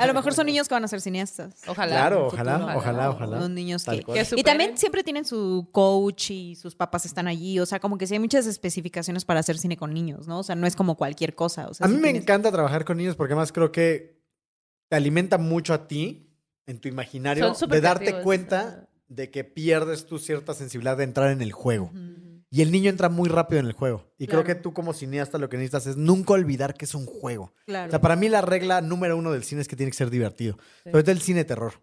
a lo mejor son niños que van a ser cineastas. Ojalá. Claro, ojalá, futuro. ojalá, ojalá. Son niños que... Y también siempre tienen su coach y sus papás están allí. O sea, como que sí hay muchas especificaciones para hacer cine con niños, ¿no? O sea, no es como cualquier cosa. O sea, A mí sí me tienes- encanta trabajar con niños porque además creo que te alimenta mucho a ti, en tu imaginario, de darte cuenta de que pierdes tu cierta sensibilidad de entrar en el juego. Y el niño entra muy rápido en el juego. Y creo que tú como cineasta lo que necesitas es nunca olvidar que es un juego. Claro. O sea, para mí la regla número uno del cine es que tiene que ser divertido. Sobre todo el cine de terror.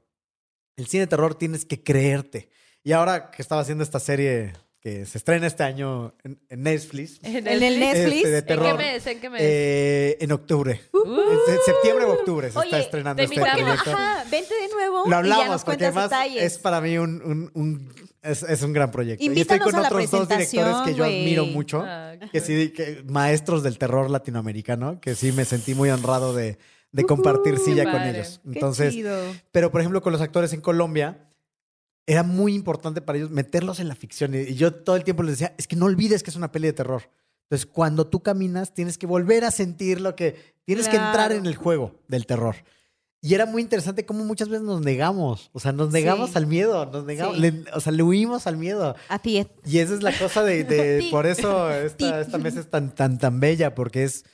El cine de terror tienes que creerte. Y ahora que estaba haciendo esta serie que se estrena este año en, en Netflix, En En el Netflix. este, de ¿En qué terror, mes? ¿En qué mes? eh, en octubre. Uh, En se- septiembre o octubre se está estrenando te este proyecto. Ajá, vente de nuevo Lo y ya hablamos nos porque cuentas además detalles. es para mí un, un- un- es, es un gran proyecto. y estoy con otros dos directores que yo admiro mucho. Ah, que sí, que maestros del terror latinoamericano, que sí me sentí muy honrado de, de compartir silla con ellos. Qué Entonces, chido. pero por ejemplo con los actores en Colombia, era muy importante para ellos meterlos en la ficción. Y- yo todo el tiempo les decía, es que no olvides que es una peli de terror. Entonces, cuando tú caminas, tienes que volver a sentir lo que... Tienes que entrar Claro. en el juego del terror. Y era muy interesante cómo muchas veces nos negamos. O sea, nos negamos Sí. al miedo. Nos negamos, Sí. le- o sea, le huimos al miedo. Así es. Y esa es la cosa de, de- por eso esta, esta mesa es tan, tan, tan bella, porque es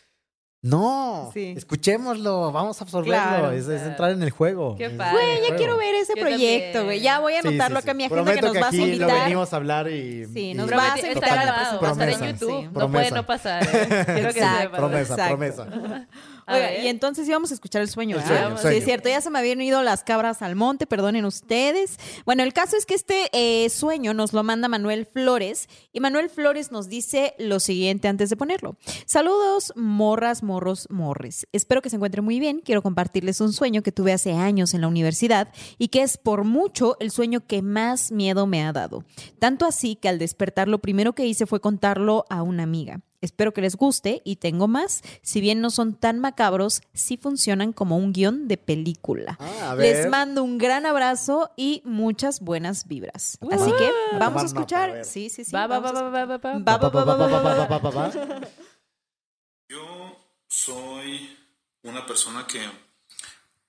no, Sí. escuchémoslo, vamos a absorberlo, Claro, es, entrar en el juego. Qué Es- padre. Güey, ya quiero ver ese Yo proyecto, güey. Ya voy a Sí, anotarlo sí, acá en mi agenda que nos vas a aquí lo venimos a hablar y Sí, nos vas a invitar a la grabado, va a estar en. YouTube. Sí. No puede no pasar. ¿eh? Quiero que Exacto. sepas. promesa, Exacto. promesa. Oiga, y entonces íbamos a escuchar el sueño, El ¿verdad? sueño, Sí, es cierto, ya se me habían ido las cabras al monte, perdonen ustedes. Bueno, el caso es que este eh, sueño nos lo manda Manuel Flores y Manuel Flores nos dice lo siguiente antes de ponerlo. Saludos, morras, morros, morres. Espero que se encuentren muy bien. Quiero compartirles un sueño que tuve hace años en la universidad y que es por mucho el sueño que más miedo me ha dado. Tanto así que al despertar lo primero que hice fue contarlo a una amiga. Espero que les guste y tengo más. Si bien no son tan macabros, sí funcionan como un guion de película. Ah, a Les mando un gran abrazo y muchas buenas vibras. Así que vamos a Tomar nota, a escuchar. Sí, sí, sí. Va, va, va, vamos a- va, va, va, va. Va, va, va, va, va, va, va. Pa, pa, pa, pa. Yo soy una persona que,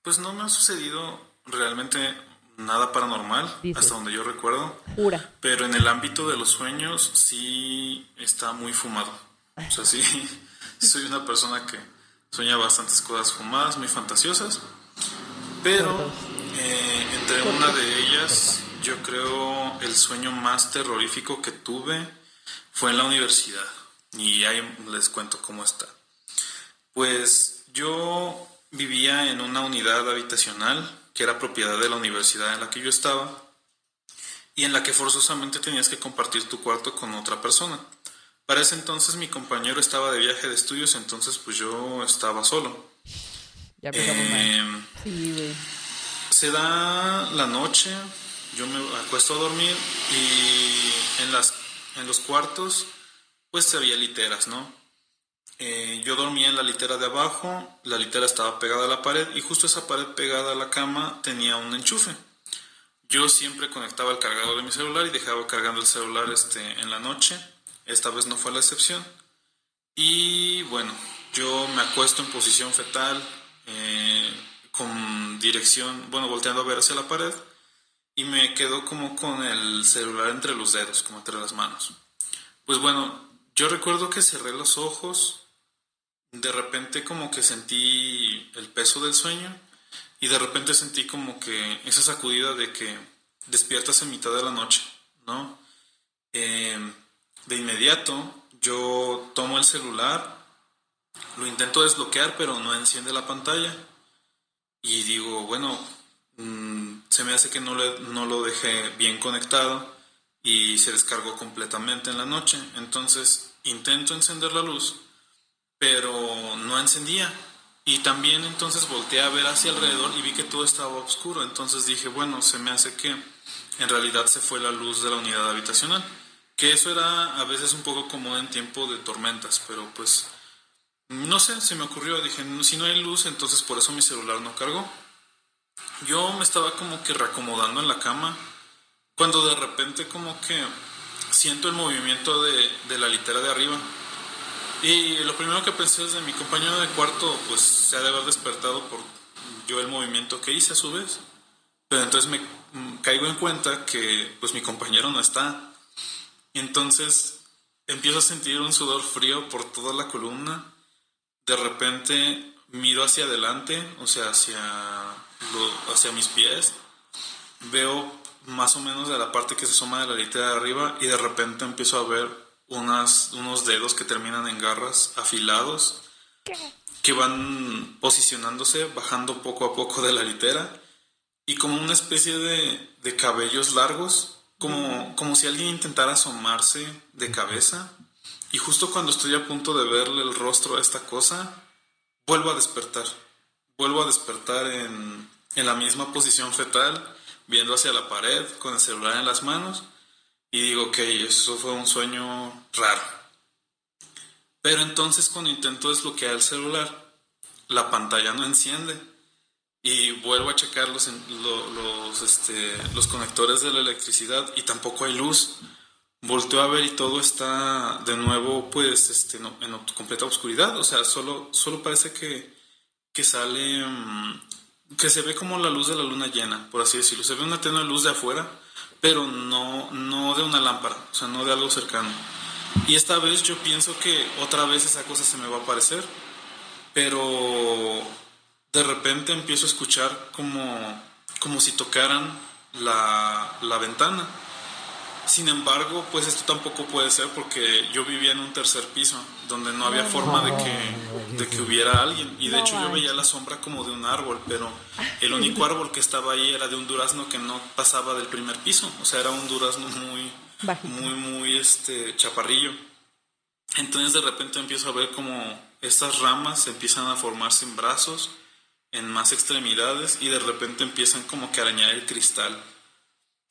pues no me ha sucedido realmente nada paranormal, Dices. hasta donde yo recuerdo, Jura. pero en el ámbito de los sueños sí está muy fumado. O sea, sí, soy una persona que sueña bastantes cosas fumadas, muy fantasiosas, pero eh, entre una de ellas, yo creo el sueño más terrorífico que tuve fue en la universidad. Y ahí les cuento cómo está. Pues yo vivía en una unidad habitacional que era propiedad de la universidad en la que yo estaba y en la que forzosamente tenías que compartir tu cuarto con otra persona. Para ese entonces mi compañero estaba de viaje de estudios, entonces pues yo estaba solo. Ya empezamos mal. Em, Sí, güey. se da la noche, yo me acuesto a dormir y en, las, en los cuartos pues había literas, ¿no? Eh, yo dormía en la litera de abajo, la litera estaba pegada a la pared y justo esa pared pegada a la cama tenía un enchufe. Yo siempre conectaba el cargador de mi celular y dejaba cargando el celular este, en la noche. Esta vez no fue la excepción. Y bueno, yo me acuesto en posición fetal, eh, con dirección, bueno, volteando a ver hacia la pared, y me quedo como con el celular entre los dedos, como entre las manos. Pues bueno, yo recuerdo que cerré los ojos, de repente como que sentí el peso del sueño y de repente sentí como que esa sacudida de que despiertas en mitad de la noche, ¿no? Eh, de inmediato yo tomo el celular, lo intento desbloquear, pero no enciende la pantalla. Y digo, bueno, mm, se me hace que no, no lo dejé bien conectado y se descargó completamente en la noche. Entonces intento encender la luz, pero no encendía. Y también entonces volteé a ver hacia alrededor y vi que todo estaba oscuro. Entonces dije, bueno, se me hace que en realidad se fue la luz de la unidad habitacional. Que eso era a veces un poco común en tiempo de tormentas, pero pues no sé, se me ocurrió, dije, si no hay luz, entonces por eso mi celular no cargó. Yo me estaba como que reacomodando en la cama, cuando de repente como que siento el movimiento de, de la litera de arriba. Y lo primero que pensé es de mi compañero de cuarto, pues se ha de haber despertado por yo el movimiento que hice a su vez. Pero entonces me mm, caigo en cuenta que pues mi compañero no está. Entonces empiezo a sentir un sudor frío por toda la columna. De repente miro hacia adelante, o sea, hacia, hacia mis pies. Veo más o menos de la parte que se suma de la litera de arriba y de repente empiezo a ver unas, unos dedos que terminan en garras afilados que van posicionándose, bajando poco a poco de la litera y como una especie de, de cabellos largos como, como si alguien intentara asomarse de cabeza y justo cuando estoy a punto de verle el rostro a esta cosa, vuelvo a despertar. Vuelvo a despertar en, en la misma posición fetal, viendo hacia la pared, con el celular en las manos, y digo, ok, eso fue un sueño raro. Pero entonces cuando intento desbloquear el celular, la pantalla no enciende y vuelvo a checar los, los, este, los conectores de la electricidad y tampoco hay luz. Volteo a ver y todo está de nuevo pues este, en completa oscuridad. O sea, solo, solo parece que, que sale, mm, que se ve como la luz de la luna llena, por así decirlo. Se ve una tenue luz de afuera, pero no, no de una lámpara, o sea, no de algo cercano. Y esta vez yo pienso que otra vez esa cosa se me va a aparecer, pero de repente empiezo a escuchar como, como si tocaran la, la ventana. Sin embargo, pues esto tampoco puede ser porque yo vivía en un tercer piso donde no había forma de que, de que hubiera alguien. Y de hecho yo veía la sombra como de un árbol, pero el único árbol que estaba ahí era de un durazno que no pasaba del primer piso. O sea, era un durazno muy, muy, muy este, chaparrillo. Entonces de repente empiezo a ver como estas ramas empiezan a formarse en brazos en más extremidades y de repente empiezan como que a arañar el cristal.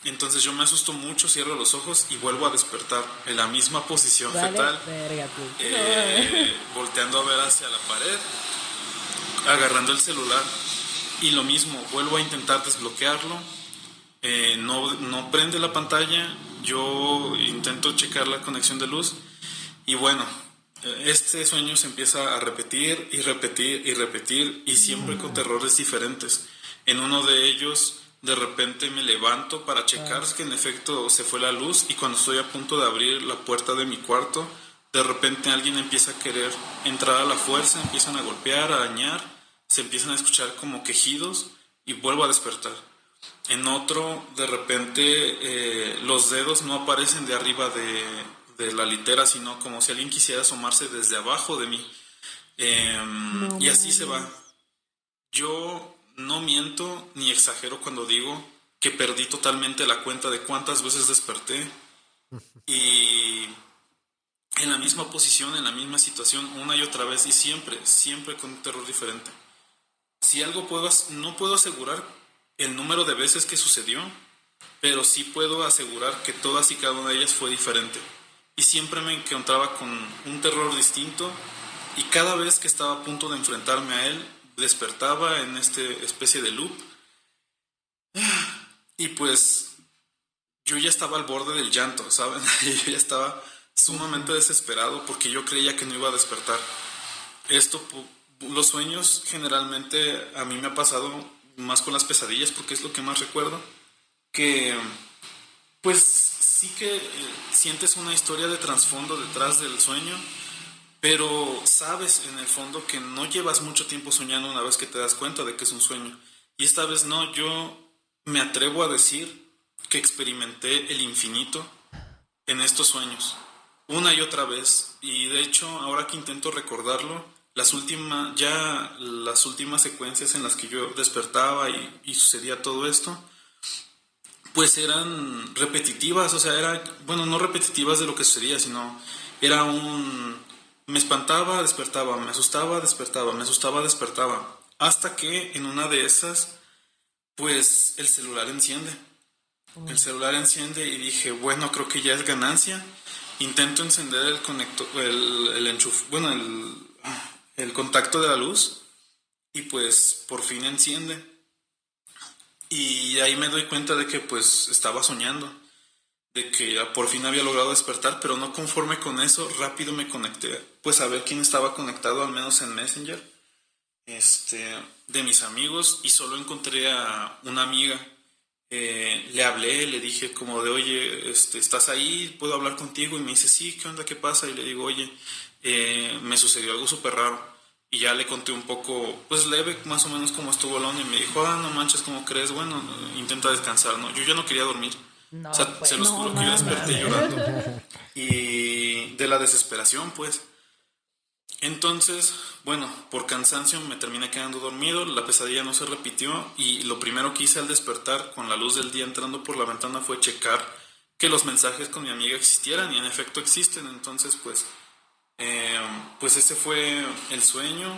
Entonces yo me asusto mucho, cierro los ojos y vuelvo a despertar en la misma posición fetal, eh, volteando a ver hacia la pared, agarrando el celular y lo mismo, vuelvo a intentar desbloquearlo, eh, no, no prende la pantalla, yo intento checar la conexión de luz y bueno, este sueño se empieza a repetir y repetir y repetir y siempre con terrores diferentes. En uno de ellos, de repente me levanto para checar que en efecto se fue la luz y cuando estoy a punto de abrir la puerta de mi cuarto, de repente alguien empieza a querer entrar a la fuerza, empiezan a golpear, a dañar, se empiezan a escuchar como quejidos y vuelvo a despertar. En otro, de repente, eh, los dedos no aparecen de arriba de, de la litera, sino como si alguien quisiera asomarse desde abajo de mí. Em, y así se va. Yo no miento ni exagero cuando digo que perdí totalmente la cuenta de cuántas veces desperté y en la misma posición, en la misma situación, una y otra vez y siempre, siempre con un terror diferente. Si algo puedo, no puedo asegurar el número de veces que sucedió, pero sí puedo asegurar que todas y cada una de ellas fue diferente y siempre me encontraba con un terror distinto y cada vez que estaba a punto de enfrentarme a él, despertaba en esta especie de loop. Y pues yo ya estaba al borde del llanto, ¿saben? yo ya estaba sumamente desesperado porque yo creía que no iba a despertar. Esto, los sueños generalmente a mí me ha pasado más con las pesadillas porque es lo que más recuerdo, que pues sí que eh, sientes una historia de trasfondo detrás del sueño, pero sabes en el fondo que no llevas mucho tiempo soñando una vez que te das cuenta de que es un sueño. Y esta vez no, yo me atrevo a decir que experimenté el infinito en estos sueños, una y otra vez. Y de hecho, ahora que intento recordarlo, las últimas, ya las últimas secuencias en las que yo despertaba y, y sucedía todo esto, pues eran repetitivas, o sea, era, bueno, no repetitivas de lo que sucedía, sino era un, me espantaba, despertaba, me asustaba, despertaba, me asustaba, despertaba, hasta que en una de esas, pues el celular enciende, el celular enciende y dije, bueno, creo que ya es ganancia, intento encender el conector, el, el enchuf, bueno, el, el contacto de la luz y pues por fin enciende. Y ahí me doy cuenta de que pues estaba soñando, de que por fin había logrado despertar, pero no conforme con eso, rápido me conecté, pues a ver quién estaba conectado, al menos en Messenger, este, de mis amigos, y solo encontré a una amiga. Eh, le hablé, le dije como de, oye, este, ¿estás ahí? ¿Puedo hablar contigo? Y me dice, sí, ¿qué onda? ¿Qué pasa? Y le digo, oye, eh, me sucedió algo súper raro. Y ya le conté un poco, pues leve, más o menos como estuvo Lon y me dijo, ah, no manches, ¿cómo crees? Bueno, intenta descansar, ¿no? Yo ya no quería dormir. No, o sea, pues, se los no juro que yo desperté llorando. Y de la desesperación, pues. Entonces, bueno, por cansancio me terminé quedando dormido, la pesadilla no se repitió y lo primero que hice al despertar con la luz del día entrando por la ventana fue checar que los mensajes con mi amiga existieran y en efecto existen. Entonces, pues, eh, pues ese fue el sueño.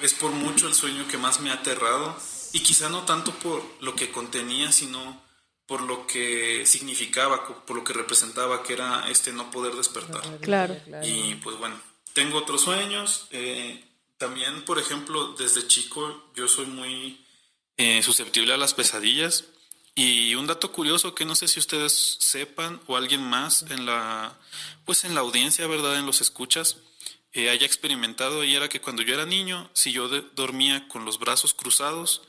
Es por mucho el sueño que más me ha aterrado y quizá no tanto por lo que contenía, sino por lo que significaba, por lo que representaba, que era este no poder despertar. Claro. Y pues bueno, tengo otros sueños. eh, también, por ejemplo, desde chico yo soy muy eh, susceptible a las pesadillas. Y un dato curioso que no sé si ustedes sepan o alguien más en la, pues en la audiencia, ¿verdad? En los escuchas, eh, haya experimentado y era que cuando yo era niño, si yo dormía con los brazos cruzados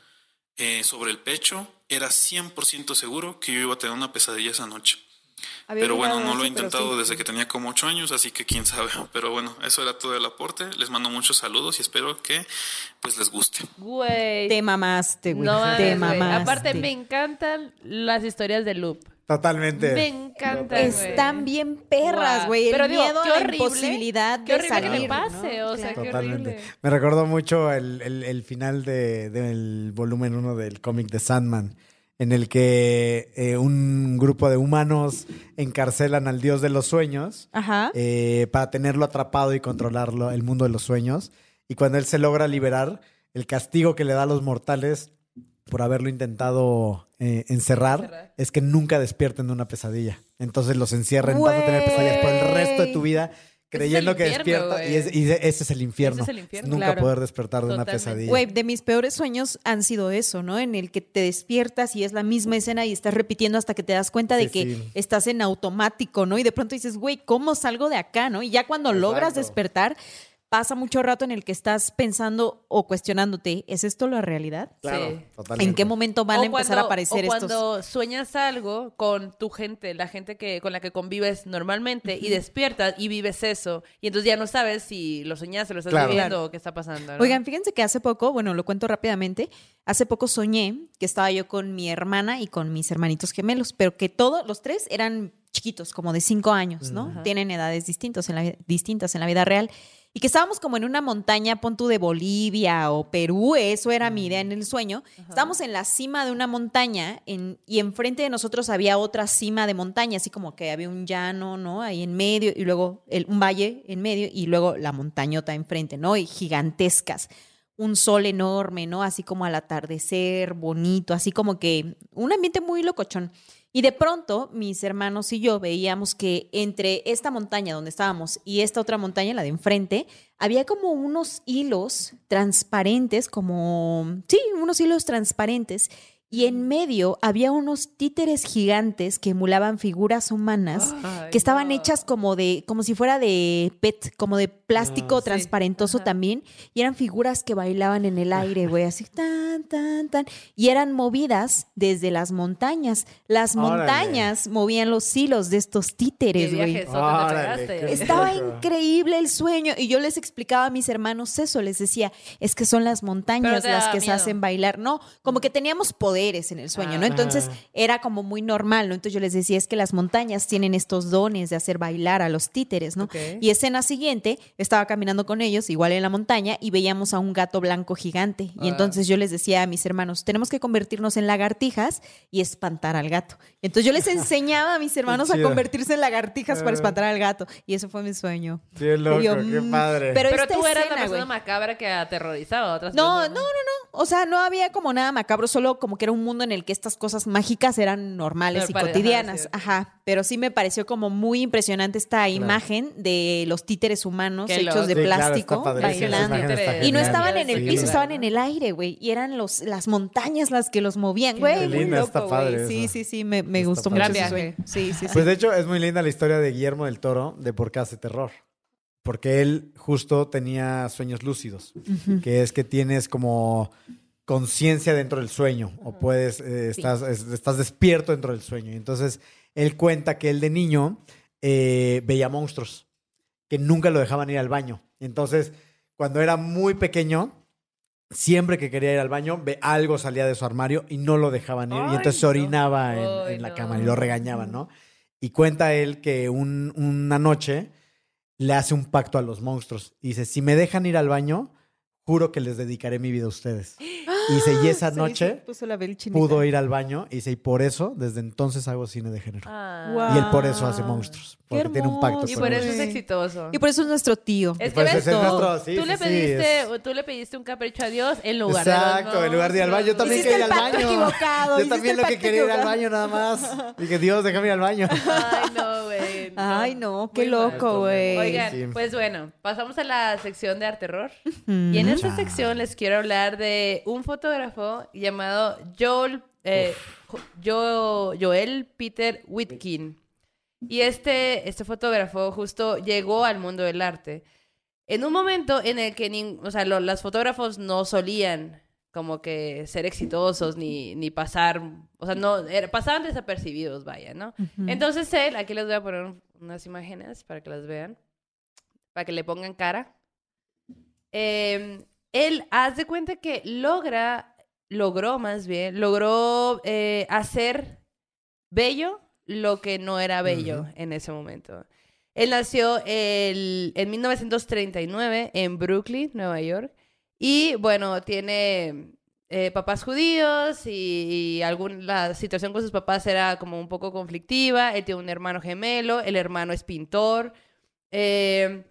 eh, sobre el pecho, era 100% seguro que yo iba a tener una pesadilla esa noche. Había Pero bueno, no lo he intentado sí. desde que tenía como ocho años, así que quién sabe. Pero bueno, eso era todo el aporte. Les mando muchos saludos y espero que pues les guste. Güey. Te mamaste, güey. No Te mamaste. Aparte, me encantan las historias de Loop. Totalmente. Me encantan, güey. Están bien perras, güey. El Pero digo, miedo qué a la horrible, imposibilidad Qué de horrible que salir. le pase, ¿no? o sea, Claro. qué Totalmente. horrible. Me recordó mucho el, el- el final de- del volumen 1 del cómic de Sandman, en el que eh, un grupo de humanos encarcelan al dios de los sueños Ajá. eh, para tenerlo atrapado y controlarlo, el mundo de los sueños. Y cuando él se logra liberar, el castigo que le da a los mortales por haberlo intentado eh, encerrar Encerrar. es que nunca despierten de una pesadilla. Entonces los encierran, vas a tener pesadillas por el resto de tu vida creyendo que despierta y, es- y ese es el infierno. Ese es el infierno, Nunca claro. poder despertar de una pesadilla. Güey, de mis peores sueños han sido eso, ¿no? En el que te despiertas y es la misma escena y estás repitiendo hasta que te das cuenta de Sí, que sí. estás en automático, ¿no? Y de pronto dices, güey, ¿cómo salgo de acá, no? Y ya cuando logras despertar, pasa mucho rato en el que estás pensando o cuestionándote, ¿es esto la realidad? Claro, Sí. totalmente. ¿En qué momento van O a empezar cuando- a aparecer o estos? cuando sueñas algo con tu gente, la gente que con la que convives normalmente y despiertas y vives eso y entonces ya no sabes si lo soñaste, lo estás Claro. viviendo o qué está pasando. ¿no? Oigan, fíjense que hace poco, bueno, lo cuento rápidamente, hace poco soñé que estaba yo con mi hermana y con mis hermanitos gemelos, pero que todos los tres eran chiquitos, como de cinco años, ¿no? Ajá. Tienen edades distintos en la, distintas en la vida real. Y que estábamos como en una montaña, pon tú de Bolivia o Perú, eso era mi idea en el sueño. Estábamos en la cima de una montaña en- y enfrente de nosotros había otra cima de montaña, así como que había un llano, ¿no? Ahí en medio y luego el- un valle en medio y luego la montañota enfrente, ¿no? Y gigantescas. Un sol enorme, ¿no? Así como al atardecer, bonito, así como que un ambiente muy locochón. Y de pronto mis hermanos y yo veíamos que entre esta montaña donde estábamos y esta otra montaña, la de enfrente, había como unos hilos transparentes, como, sí, unos hilos transparentes. Y en medio había unos títeres gigantes que emulaban figuras humanas Ay, que estaban no. hechas como de como si fuera de PET, como de plástico Ah, transparentoso también y eran figuras que bailaban en el aire, güey, así tan tan tan y eran movidas desde las montañas. Las Órale. montañas movían los hilos de estos títeres, güey. Estaba increíble el sueño y yo les explicaba a mis hermanos eso, les decía, es que son las montañas las que se hacen bailar, no, como que teníamos poderes en el sueño, ¿no? Entonces era como muy normal, ¿no? Entonces yo les decía, es que las montañas tienen estos dones de hacer bailar a los títeres, ¿no? Y escena siguiente, estaba caminando con ellos, igual en la montaña, y veíamos a un gato blanco gigante. Y Ah. entonces yo les decía a mis hermanos, tenemos que convertirnos en lagartijas y espantar al gato. Entonces yo les enseñaba a mis hermanos a convertirse en lagartijas para Ah. espantar al gato. Y eso fue mi sueño. Qué loco, yo, qué mm, padre. pero- tú eras la persona macabra que aterrorizaba a otras No, no, personas. no, no. O sea, no había como nada macabro, solo como que era un mundo en el que estas cosas mágicas eran normales y ajá, cotidianas. sí. Ajá, Pero sí me pareció como muy impresionante esta imagen de los títeres humanos Qué hechos loco. de Sí, claro, plástico esa bailando. Y no estaban en el Sí, piso, claro. estaban en el aire, güey. Y eran los, las montañas las que los movían, güey. Muy linda, loco, está güey. padre Sí, sí, sí, me, gustó mucho Gran viaje. Sí, sí, sí. Pues de hecho es muy linda la historia de Guillermo del Toro de por qué hace terror. Porque él justo tenía sueños lúcidos, que es que tienes como conciencia dentro del sueño o puedes, eh, estás, es- estás despierto dentro del sueño. Y entonces él cuenta que él de niño eh, veía monstruos que nunca lo dejaban ir al baño. Entonces cuando era muy pequeño, siempre que quería ir al baño, ve, algo salía de su armario y no lo dejaban ir. y entonces se no. orinaba en, la cama y lo regañaban, ¿no? Y cuenta él que un- una noche le hace un pacto a los monstruos. Y dice, si me dejan ir al baño, juro que les dedicaré mi vida a ustedes. Y dice, y esa noche pudo ir al baño. Y dice, y por eso, desde entonces hago cine de género. Ah. Guau. Y él por eso hace monstruos. qué Porque tiene un pacto. Y por eso es exitoso. Y por eso es nuestro tío. Es que ves tú, nuestro- sí, tú sí, le sí, pediste, es- tú le pediste un capricho a Dios en lugar de Exacto, en lugar de ir al baño. Yo también quería ir al baño. equivocado, Yo también lo que quería ir al baño nada más. Dije, Dios, déjame ir al baño. Ay, no, güey. Ay, no, qué Muy loco, güey. Oigan, Sí. pues bueno, pasamos a la sección de arte terror. Y en esta sección les quiero hablar de un fotógrafo llamado Joel, eh, Jo- Joel Peter Whitkin. Y este, este fotógrafo justo llegó al mundo del arte en un momento en el que nin- o sea, lo- los fotógrafos no solían como que ser exitosos ni, ni pasar, o sea, no, era- pasaban desapercibidos, vaya, ¿no? Entonces él, aquí les voy a poner un- unas imágenes para que las vean, para que le pongan cara. Eh, él haz de cuenta que logra, logró más bien, logró eh, hacer bello lo que no era bello Ujú. en ese momento. Él nació el- en 1939 en Brooklyn, Nueva York. Y bueno, tiene eh, papás judíos y, y algún- la situación con sus papás era como un poco conflictiva. Él tiene un hermano gemelo, el hermano es pintor. Eh,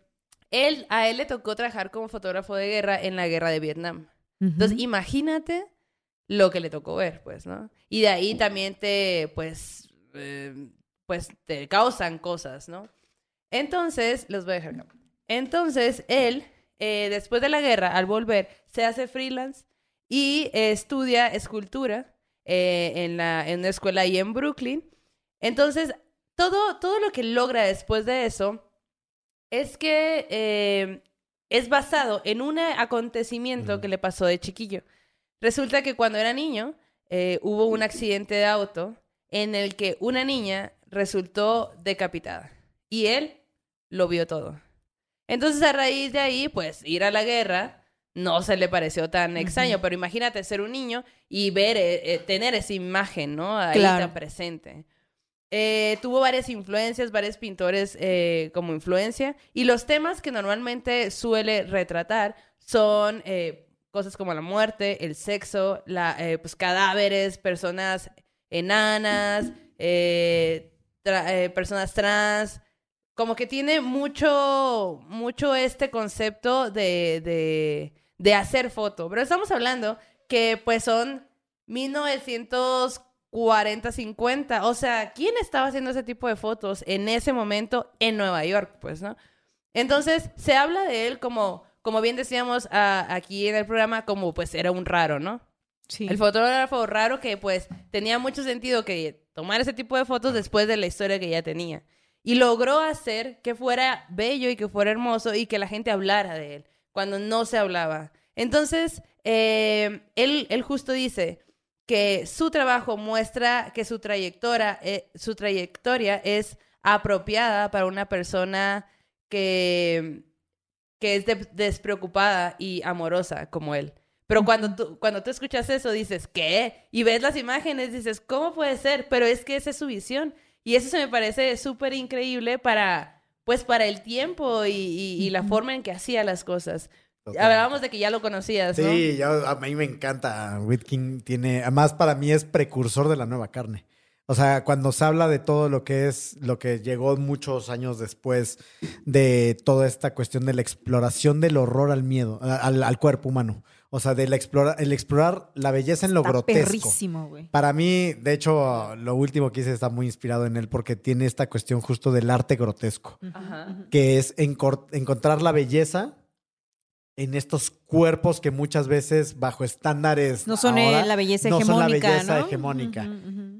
él, a él le tocó trabajar como fotógrafo de guerra en la guerra de Vietnam. Entonces, imagínate lo que le tocó ver, pues, ¿no? Y de ahí también te, pues, eh, pues, te causan cosas, ¿no? Entonces, los voy a dejar acá. Entonces, él, eh, después de la guerra, al volver, se hace freelance y eh, estudia escultura en, la, en una escuela ahí en Brooklyn. Entonces, todo, todo lo que logra después de eso es que eh, es basado en un acontecimiento que le pasó de chiquillo. Resulta que cuando era niño eh, hubo un accidente de auto en el que una niña resultó decapitada y él lo vio todo. Entonces a raíz de ahí, pues ir a la guerra no se le pareció tan extraño, pero imagínate ser un niño y ver, eh, eh, tener esa imagen, ¿no? Ahí Claro. tan presente. Eh, tuvo varias influencias, varios pintores eh, como influencia. Y los temas que normalmente suele retratar son eh, cosas como la muerte, el sexo, pues, cadáveres, personas enanas, personas trans. Como que tiene mucho, mucho este concepto de, de, de hacer foto. Pero estamos hablando que pues son 1940, 50. O sea, ¿quién estaba haciendo ese tipo de fotos en ese momento en Nueva York? Pues, ¿no? Entonces, se habla de él como, como bien decíamos ah, aquí en el programa, como pues era un raro, ¿no? Sí. El fotógrafo raro que pues tenía mucho sentido que tomar ese tipo de fotos después de la historia que ya tenía. Y logró hacer que fuera bello y que fuera hermoso y que la gente hablara de él cuando no se hablaba. Entonces, eh, él, él justo dice que su trabajo muestra que su trayectoria, eh, su trayectoria es apropiada para una persona que, que es de- despreocupada y amorosa como él. Pero cuando tú, cuando tú escuchas eso, dices, ¿qué? Y ves las imágenes, dices, ¿cómo puede ser? Pero es que esa es su visión. Y eso se me parece súper increíble para, pues, para el tiempo y, y- y la forma en que hacía las cosas. Hablábamos de que ya lo conocías, ¿no? Sí, a mí me encanta. Whitkin tiene, además para mí es precursor de la nueva carne. O sea, cuando se habla de todo lo que es, lo que llegó muchos años después de toda esta cuestión de la exploración del horror al miedo, al, al cuerpo humano. O sea, del explora, el explorar la belleza en lo Está grotesco. güey. Para mí, de hecho, lo último que hice está muy inspirado en él porque tiene esta cuestión justo del arte grotesco Ajá. que es encor- encontrar la belleza en estos cuerpos que muchas veces bajo estándares No son eh, ahora, la belleza no son la hegemónica, belleza ¿no? hegemónica.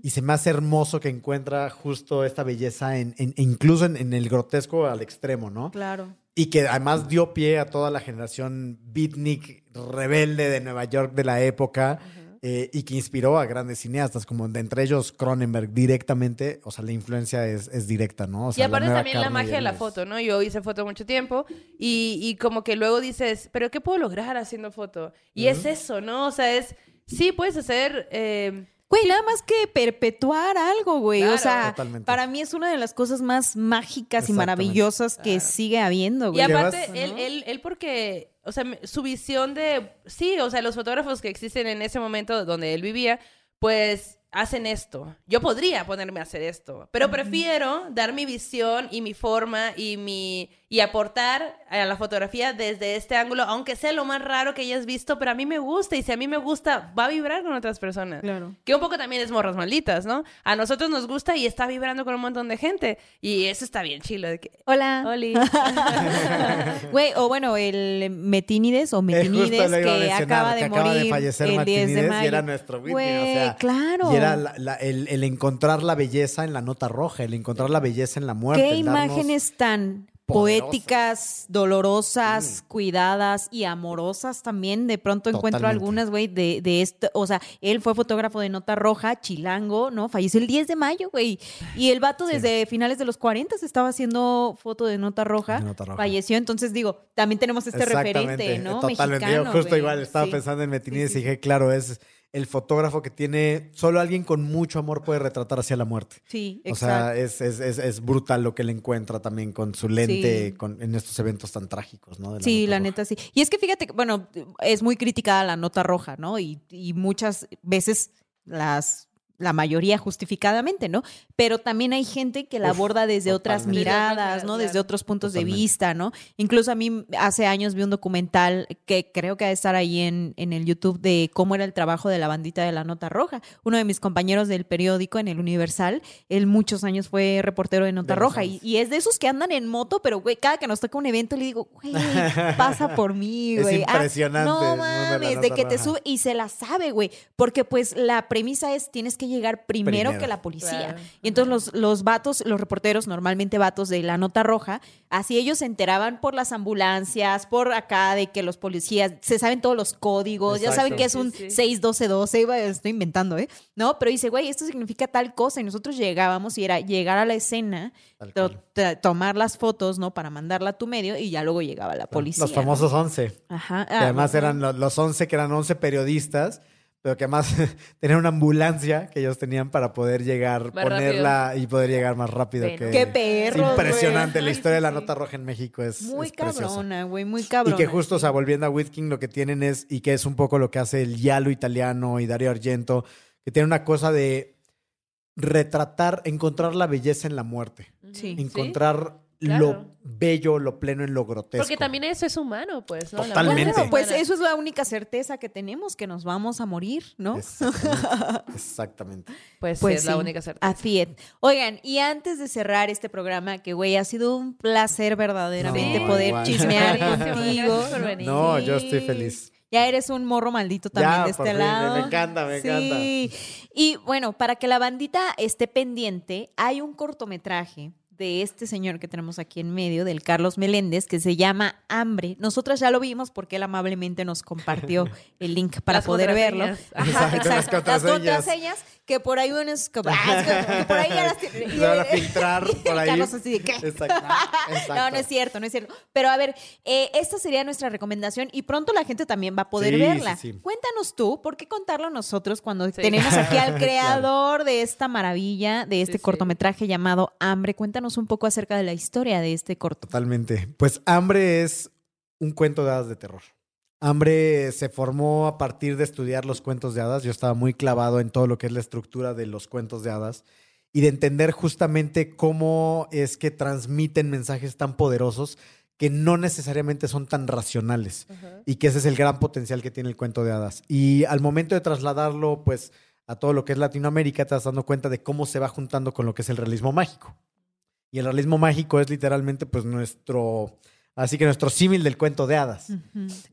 Y se me hace hermoso que encuentra justo esta belleza en, en- incluso en, en el grotesco al extremo, ¿no? Claro. Y que además dio pie a toda la generación beatnik rebelde de Nueva York de la época eh, y que inspiró a grandes cineastas, como de entre ellos Cronenberg directamente, o sea, la influencia es, es directa, ¿no? O Y sea, aparte nueva también la magia de la es- foto, ¿no? Yo hice foto mucho tiempo y, y como que luego dices, pero ¿qué puedo lograr haciendo foto? Y es eso, ¿no? O sea, es, sí, puedes hacer... eh, Güey, nada más que perpetuar algo, güey. Claro. o sea, Totalmente. para mí es una de las cosas más mágicas y maravillosas que sigue habiendo, Y güey. aparte, Llevas- él, él, él porque, o sea, su visión de, sí, o sea, los fotógrafos que existen en ese momento donde él vivía, pues hacen esto. Yo podría ponerme a hacer esto, pero prefiero dar mi visión y mi forma y mi y aportar a la fotografía desde este ángulo, aunque sea lo más raro que hayas visto, pero a mí me gusta y si a mí me gusta, va a vibrar con otras personas. Claro. Que un poco también es morras malditas, ¿no? A nosotros nos gusta y está vibrando con un montón de gente y eso está bien chilo de que Hola. Oli. Güey, o bueno, el Metínides o Metinides que acaba de que morir acaba de fallecer el 10 de mayo. y era nuestro Whitney, Güey, o sea, claro. Y era la- la- el, el encontrar la belleza en la nota roja, el encontrar la belleza en la muerte. Qué darnos- imágenes tan poderosas. poéticas, dolorosas, cuidadas y amorosas también. De pronto encuentro algunas, güey, de, de esto. O sea, él fue fotógrafo de Nota Roja, chilango, ¿no? Falleció el 10 de mayo, güey. Y el vato desde finales de los 40 estaba haciendo foto de Nota Roja. De Nota Roja. Falleció, entonces digo, también tenemos este referente, ¿no? Totalmente. Mexicano, Yo justo igual estaba Sí. pensando en Metinides sí, y dije, claro, es el fotógrafo que tiene, solo alguien con mucho amor puede retratar hacia la muerte. Sí, O sea, exacto. es, es, es, es brutal lo que él encuentra también con su lente Sí. con, en estos eventos tan trágicos, ¿no? De Sí, la roja. neta sí. Y es que fíjate, que, bueno, es muy criticada la nota roja, ¿no? Y, y muchas veces las la mayoría justificadamente, ¿no? Pero también hay gente que la Uf, aborda desde otras miradas, ¿no? Desde otros puntos de vista, ¿no? Incluso a mí hace años vi un documental que creo que ha de estar ahí en, en el YouTube de cómo era el trabajo de la bandita de la nota roja. Uno de mis compañeros del periódico en el Universal, él muchos años fue reportero de nota De roja y, es de esos que andan en moto, pero güey, cada que nos toca un evento le digo, güey, pasa por mí, Es güey. Ah, impresionante el no de mames, de, nota que te sube y se la sabe, güey. Porque pues la premisa es tienes que llegar primero, Primero. que la policía. Claro. Y entonces los, los vatos, los reporteros, normalmente vatos de la nota roja, así ellos se enteraban por las ambulancias, por acá de que los policías se saben todos los códigos, ya saben que es Sí, un sí. 61212, iba, estoy inventando, ¿eh? No, pero dice, güey, esto significa tal cosa. Y nosotros llegábamos y era llegar a la escena, tomar las fotos, ¿no? Para mandarla a tu medio y ya luego llegaba la policía. Los famosos 11. Ajá. Que ah, además bueno. eran lo- los 11, que eran 11 periodistas, pero que además tenían una ambulancia que ellos tenían para poder llegar, Más ponerla y poder llegar más rápido. Bueno. que, Qué es perros, impresionante. La historia de la nota roja en México es, Muy es cabrona, güey, muy Y cabrona. que justo, o sea, volviendo a Whitkin, lo que tienen es, y que es un poco lo que hace el Yalo italiano y Dario Argento, que tiene una cosa de retratar, encontrar la belleza en la muerte. Sí. Encontrar claro. lo bello, lo pleno en lo grotesco. Porque también eso es humano, pues, ¿no? La Totalmente. Claro, es pues eso es la única certeza que tenemos, que nos vamos a morir, ¿no? Exactamente. Exactamente. Pues, Pues sí, es la única certeza. Así es. Oigan, y antes de cerrar este programa, que güey, ha sido un placer verdaderamente No, poder igual. chismear contigo. No, yo estoy feliz. Ya eres un morro maldito también Ya, de por este fin, lado. me encanta, me sí. Y bueno, para que la bandita esté pendiente, hay un cortometraje de este señor que tenemos aquí en medio, del Carlos Meléndez, que se llama Hambre. Nosotras ya lo vimos porque él amablemente nos compartió el link para Las poder verlo. Ajá, Exacto, las exacto. Las contraseñas. contraseñas que por ahí uno es como, ah, que- por ahí ya las tiene. Se van a filtrar por ahí. Carlos así de, ¿qué? Exacto. No, Exacto. no es cierto, no es cierto. Pero a ver, eh, esta sería nuestra recomendación y pronto la gente también va a poder Sí, verla. sí, sí. Cuéntanos tú, ¿por qué contarlo nosotros cuando Sí. tenemos aquí al creador de esta maravilla, de este Sí, sí. cortometraje llamado Hambre? Cuéntanos un poco acerca de la historia de este corto. Totalmente. Pues Hambre es un cuento de hadas de terror. Hambre se formó a partir de estudiar los cuentos de hadas. Yo estaba muy clavado en todo lo que es la estructura de los cuentos de hadas y de entender justamente cómo es que transmiten mensajes tan poderosos que no necesariamente son tan racionales y que ese es el gran potencial que tiene el cuento de hadas. Y al momento de trasladarlo, pues, a todo lo que es Latinoamérica, te vas dando cuenta de cómo se va juntando con lo que es el realismo mágico. Y el realismo mágico es literalmente, pues, nuestro, así que nuestro símil del cuento de hadas.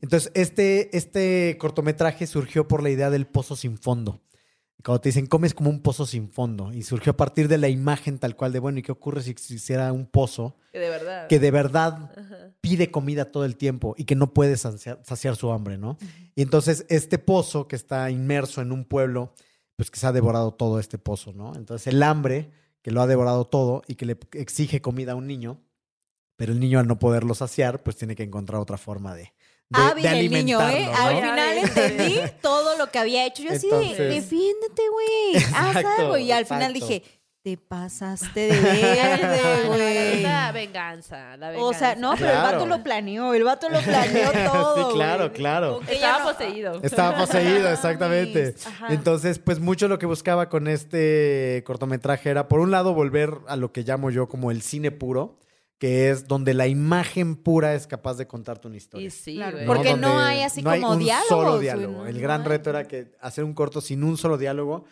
Entonces, este, este cortometraje surgió por la idea del pozo sin fondo. Cuando te dicen, comes como un pozo sin fondo. Y surgió a partir de la imagen tal cual de, bueno, ¿y qué ocurre si existiera un pozo Que de verdad. que de verdad pide comida todo el tiempo y que no puede saciar, saciar su hambre, ¿no? Y entonces este pozo que está inmerso en un pueblo, pues que se ha devorado todo este pozo, ¿no? Entonces el hambre que lo ha devorado todo y que le exige comida a un niño, pero el niño al no poderlo saciar, pues tiene que encontrar otra forma de, de, Hábil de el niño, ¿eh? Al final entendí todo lo que había hecho. Yo así de, defiéndete, güey. Haz Exacto, algo. Y al final exacto. dije, te pasaste de verde, güey. La venganza, la venganza. O sea, no, pero el vato lo planeó, el vato lo planeó todo. Sí, claro, güey. claro. Que Estaba no- poseído. Estaba poseído, exactamente. Ajá. Entonces, pues mucho lo que buscaba con este cortometraje era, por un lado, volver a lo que llamo yo como el cine puro, que es donde la imagen pura es capaz de contarte una historia. Y sí, Claro, porque Donde no hay así no hay como un diálogos, solo diálogo. no, el gran hay. reto era que hacer un corto sin un solo diálogo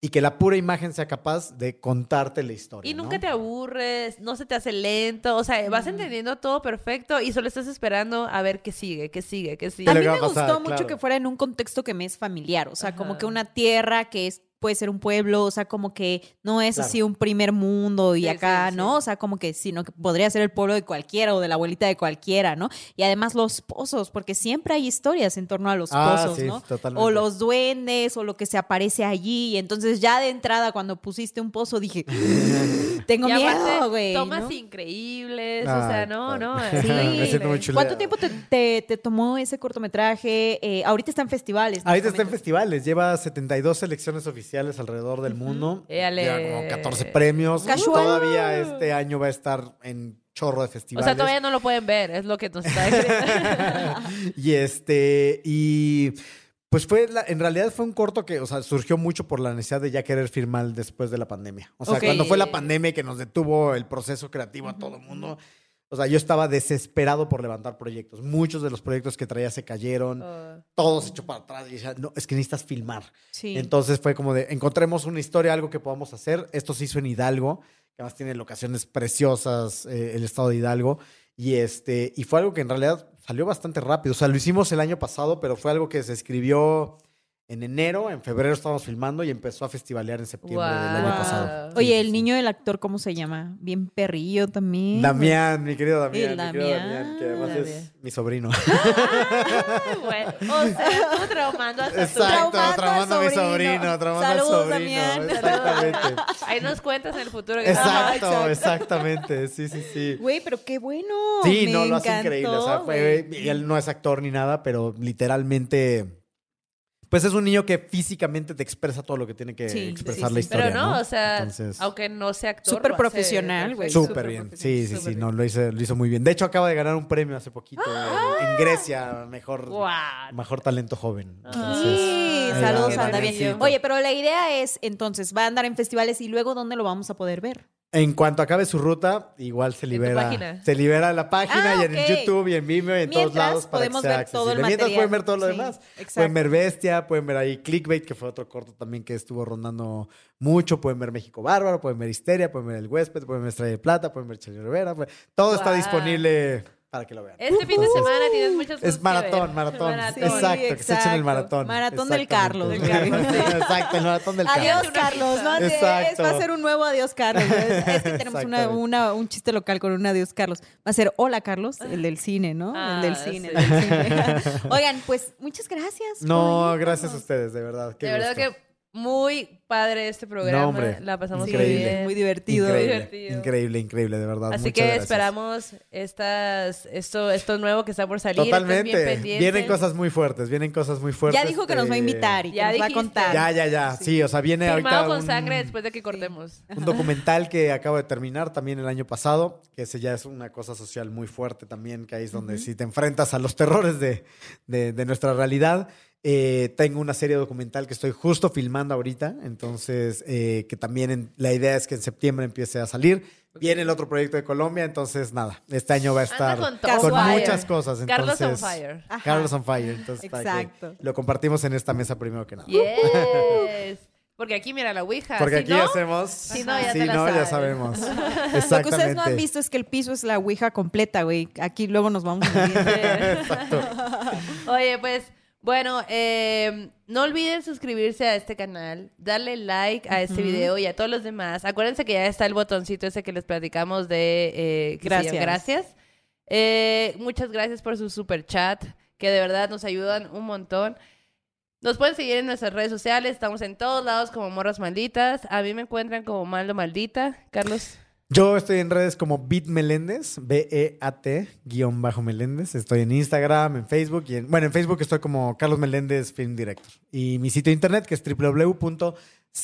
y que la pura imagen sea capaz de contarte la historia. Y nunca ¿no? te aburres, no se te hace lento, o sea, vas entendiendo todo perfecto y solo estás esperando a ver qué sigue, qué sigue, qué sigue. A mí me va a pasar, gustó mucho que fuera en un contexto que me es familiar, o sea, como que una tierra que es puede ser un pueblo, o sea, como que no es Claro. así un primer mundo y Sí, acá, sí, ¿no? sí. O sea, como que sino que podría ser el pueblo de cualquiera o de la abuelita de cualquiera, ¿no? Y además los pozos, porque siempre hay historias en torno a los Ah, pozos, sí, ¿no? totalmente. O los duendes o lo que se aparece allí, y entonces ya de entrada cuando pusiste un pozo dije, tengo Y miedo, güey. Tomas ¿no? increíbles, o Ah, sea, no, padre. no. Muy chuleado. ¿Cuánto tiempo te, te- te tomó ese cortometraje? Eh, ahorita está en festivales. nos Ahorita está en festivales, lleva 72 selecciones oficiales alrededor del mundo. Éale. Lleva como 14 premios. Casual. Todavía este año va a estar en chorro de O festivales. sea, todavía no lo pueden ver, es lo que nos está diciendo. y este, y pues fue, la- en realidad fue un corto que, o sea, surgió mucho por la necesidad de ya querer firmar después de la pandemia. O sea, cuando fue la pandemia que nos detuvo el proceso creativo a todo el mundo, o sea, yo estaba desesperado por levantar proyectos. Muchos de los proyectos que traía se cayeron, Oh. todos se echó para atrás y decía, no, es que necesitas filmar. Sí. Entonces fue como de, encontremos una historia, algo que podamos hacer. Esto se hizo en Hidalgo, que además tiene locaciones preciosas, eh, el estado de Hidalgo. Y, este, y fue algo que en realidad salió bastante rápido. O sea, lo hicimos el año pasado, pero fue algo que se escribió en enero, en febrero estábamos filmando y empezó a festivalear en septiembre del año pasado. Oye, Sí, el sí, niño del actor, ¿cómo se llama? Bien perrillo también. Damián, mi querido Damián, El mi querido Damián. Damián, que además Damián. es mi sobrino. Ay, güey. O sea, tú traumando hasta tu... Exacto, Traumando a mi sobrino. traumando Saludos, al sobrino. Damián. Exactamente. Ahí nos cuentas en el futuro. que- Exacto, exacto. exactamente, sí, sí, sí. Güey, pero qué bueno. Sí, me no, lo hace increíble. O sea, fue- y él no es actor ni nada, pero literalmente. Pues es un niño que físicamente te expresa todo lo que tiene que Sí, expresar sí, la sí. historia. Pero no, o sea, Entonces, aunque no sea actor. Súper profesional, güey. súper bien. Sí, sí, sí, bien. no, lo hizo, lo hizo muy bien. De hecho, acaba de ganar un premio hace poquito en- en Grecia, mejor, mejor talento joven. Sí, Entonces, saludos va, a Damián. Damiancito. Oye, pero la idea es, entonces, va a andar en festivales y luego, ¿dónde lo vamos a poder ver? En cuanto acabe su ruta, igual se libera. Se libera la página Ah, y en. YouTube y en Vimeo y en todos lados para podemos que sea ver todo el accesible. Mientras material. pueden ver todo lo Sí, demás. exacto. Pueden ver Bestia, pueden ver ahí Clickbait, que fue otro corto también que estuvo rondando mucho. Pueden ver México Bárbaro, pueden ver Histeria, pueden ver El Huésped, pueden ver Estrella de Plata, pueden ver Chelly Rivera. pues, todo está disponible para que lo vean. Este fin de semana tienes muchas cosas Es que maratón, ver. maratón. Maratón. Exacto, que se echen el maratón. Maratón del Carlos. Exacto, el maratón del Adiós, Carlos. Carlos. ¿no? Es- va a ser un nuevo adiós, Carlos. Es, es que tenemos una, una- un chiste local con un adiós, Carlos. Va a ser hola, Carlos, el del cine, ¿no? Ah, el del cine. sí. el del cine. Oigan, pues muchas gracias. No, gracias a ustedes, de verdad. Qué de verdad gusto. que muy padre este programa. No, hombre. La pasamos Sí, muy Increíble. bien. Muy divertido. Increíble, divertido. increíble, increíble, de verdad. Así Muchas que gracias. esperamos estas, esto, esto nuevo que está por salir. Totalmente. bien. Vienen cosas muy fuertes, vienen cosas muy fuertes. Ya dijo que nos va a invitar y que Ya nos va a contar. Ya, ya, ya. Sí, o sea, viene Firmado ahorita con un, sangre después de que cortemos. un documental que acabo de terminar también el año pasado, que ese ya es una cosa social muy fuerte también, que ahí es donde si te enfrentas a los terrores de, de- de nuestra realidad. Eh, tengo una serie documental que estoy justo filmando ahorita, entonces eh, que también en- la idea es que en septiembre empiece a salir. Viene el otro proyecto de Colombia, entonces nada, este año va a estar con muchas cosas. Carlos on fire. Ajá. Carlos on fire. Entonces, para que Exacto. lo compartimos en esta mesa primero que nada. Yes. Porque aquí mira la Ouija. Porque si aquí no, hacemos. si no, ya si no, sabemos. Lo que ustedes Exactamente. no han visto es que el piso es la ouija completa, güey. Aquí luego nos vamos moviendo. Oye, pues, bueno, eh, no olviden suscribirse a este canal, darle like a este video y a todos los demás. Acuérdense que ya está el botoncito ese que les platicamos de eh, llama Gracias. gracias. Eh, muchas gracias por su super chat, que de verdad nos ayudan un montón. Nos pueden seguir en nuestras redes sociales, estamos en todos lados como Morras Malditas. A mí me encuentran como Maldo Maldita, Carlos. Yo estoy en redes como Bit Meléndez, B-E-A-T, guion bajo Meléndez. Estoy en Instagram, en Facebook y en. Bueno, en Facebook estoy como Carlos Meléndez Film Director. Y mi sitio de internet que es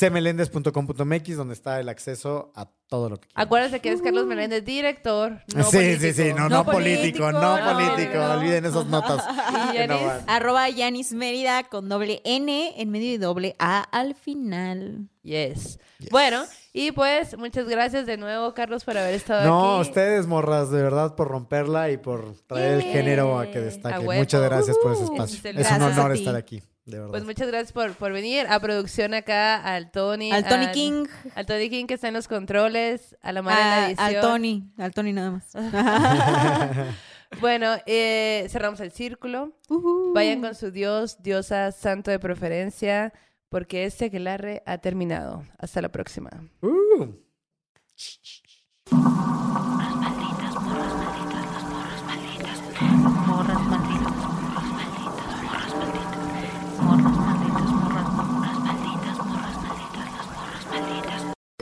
www.cmeléndez.com.mx, donde está el acceso a todo lo que quieran. Acuérdense que es Carlos Meléndez, director. No sí, político. sí, sí, no, no, No político, político, no, no, político. no. Olviden esas notas. ¿Y no Yanis? Arroba Yanis Mérida con doble N en medio y doble A al final. Yes. Yes. Bueno, y pues muchas gracias de nuevo, Carlos, por haber estado No, aquí. ustedes, morras, de verdad, por romperla y por traer el género a que destaque. Muchas gracias por ese espacio. Es un honor estar aquí, de verdad. Pues muchas gracias por, por venir. A producción acá, al Tony. Al Tony King. Al Tony King que está en los controles, a la Mara en la A- edición. al Tony. Al Tony nada más. Bueno, eh, cerramos el círculo. Vayan con su Dios, diosa, santo de preferencia, porque este aquelarre ha terminado. Hasta la próxima. Uh. Morras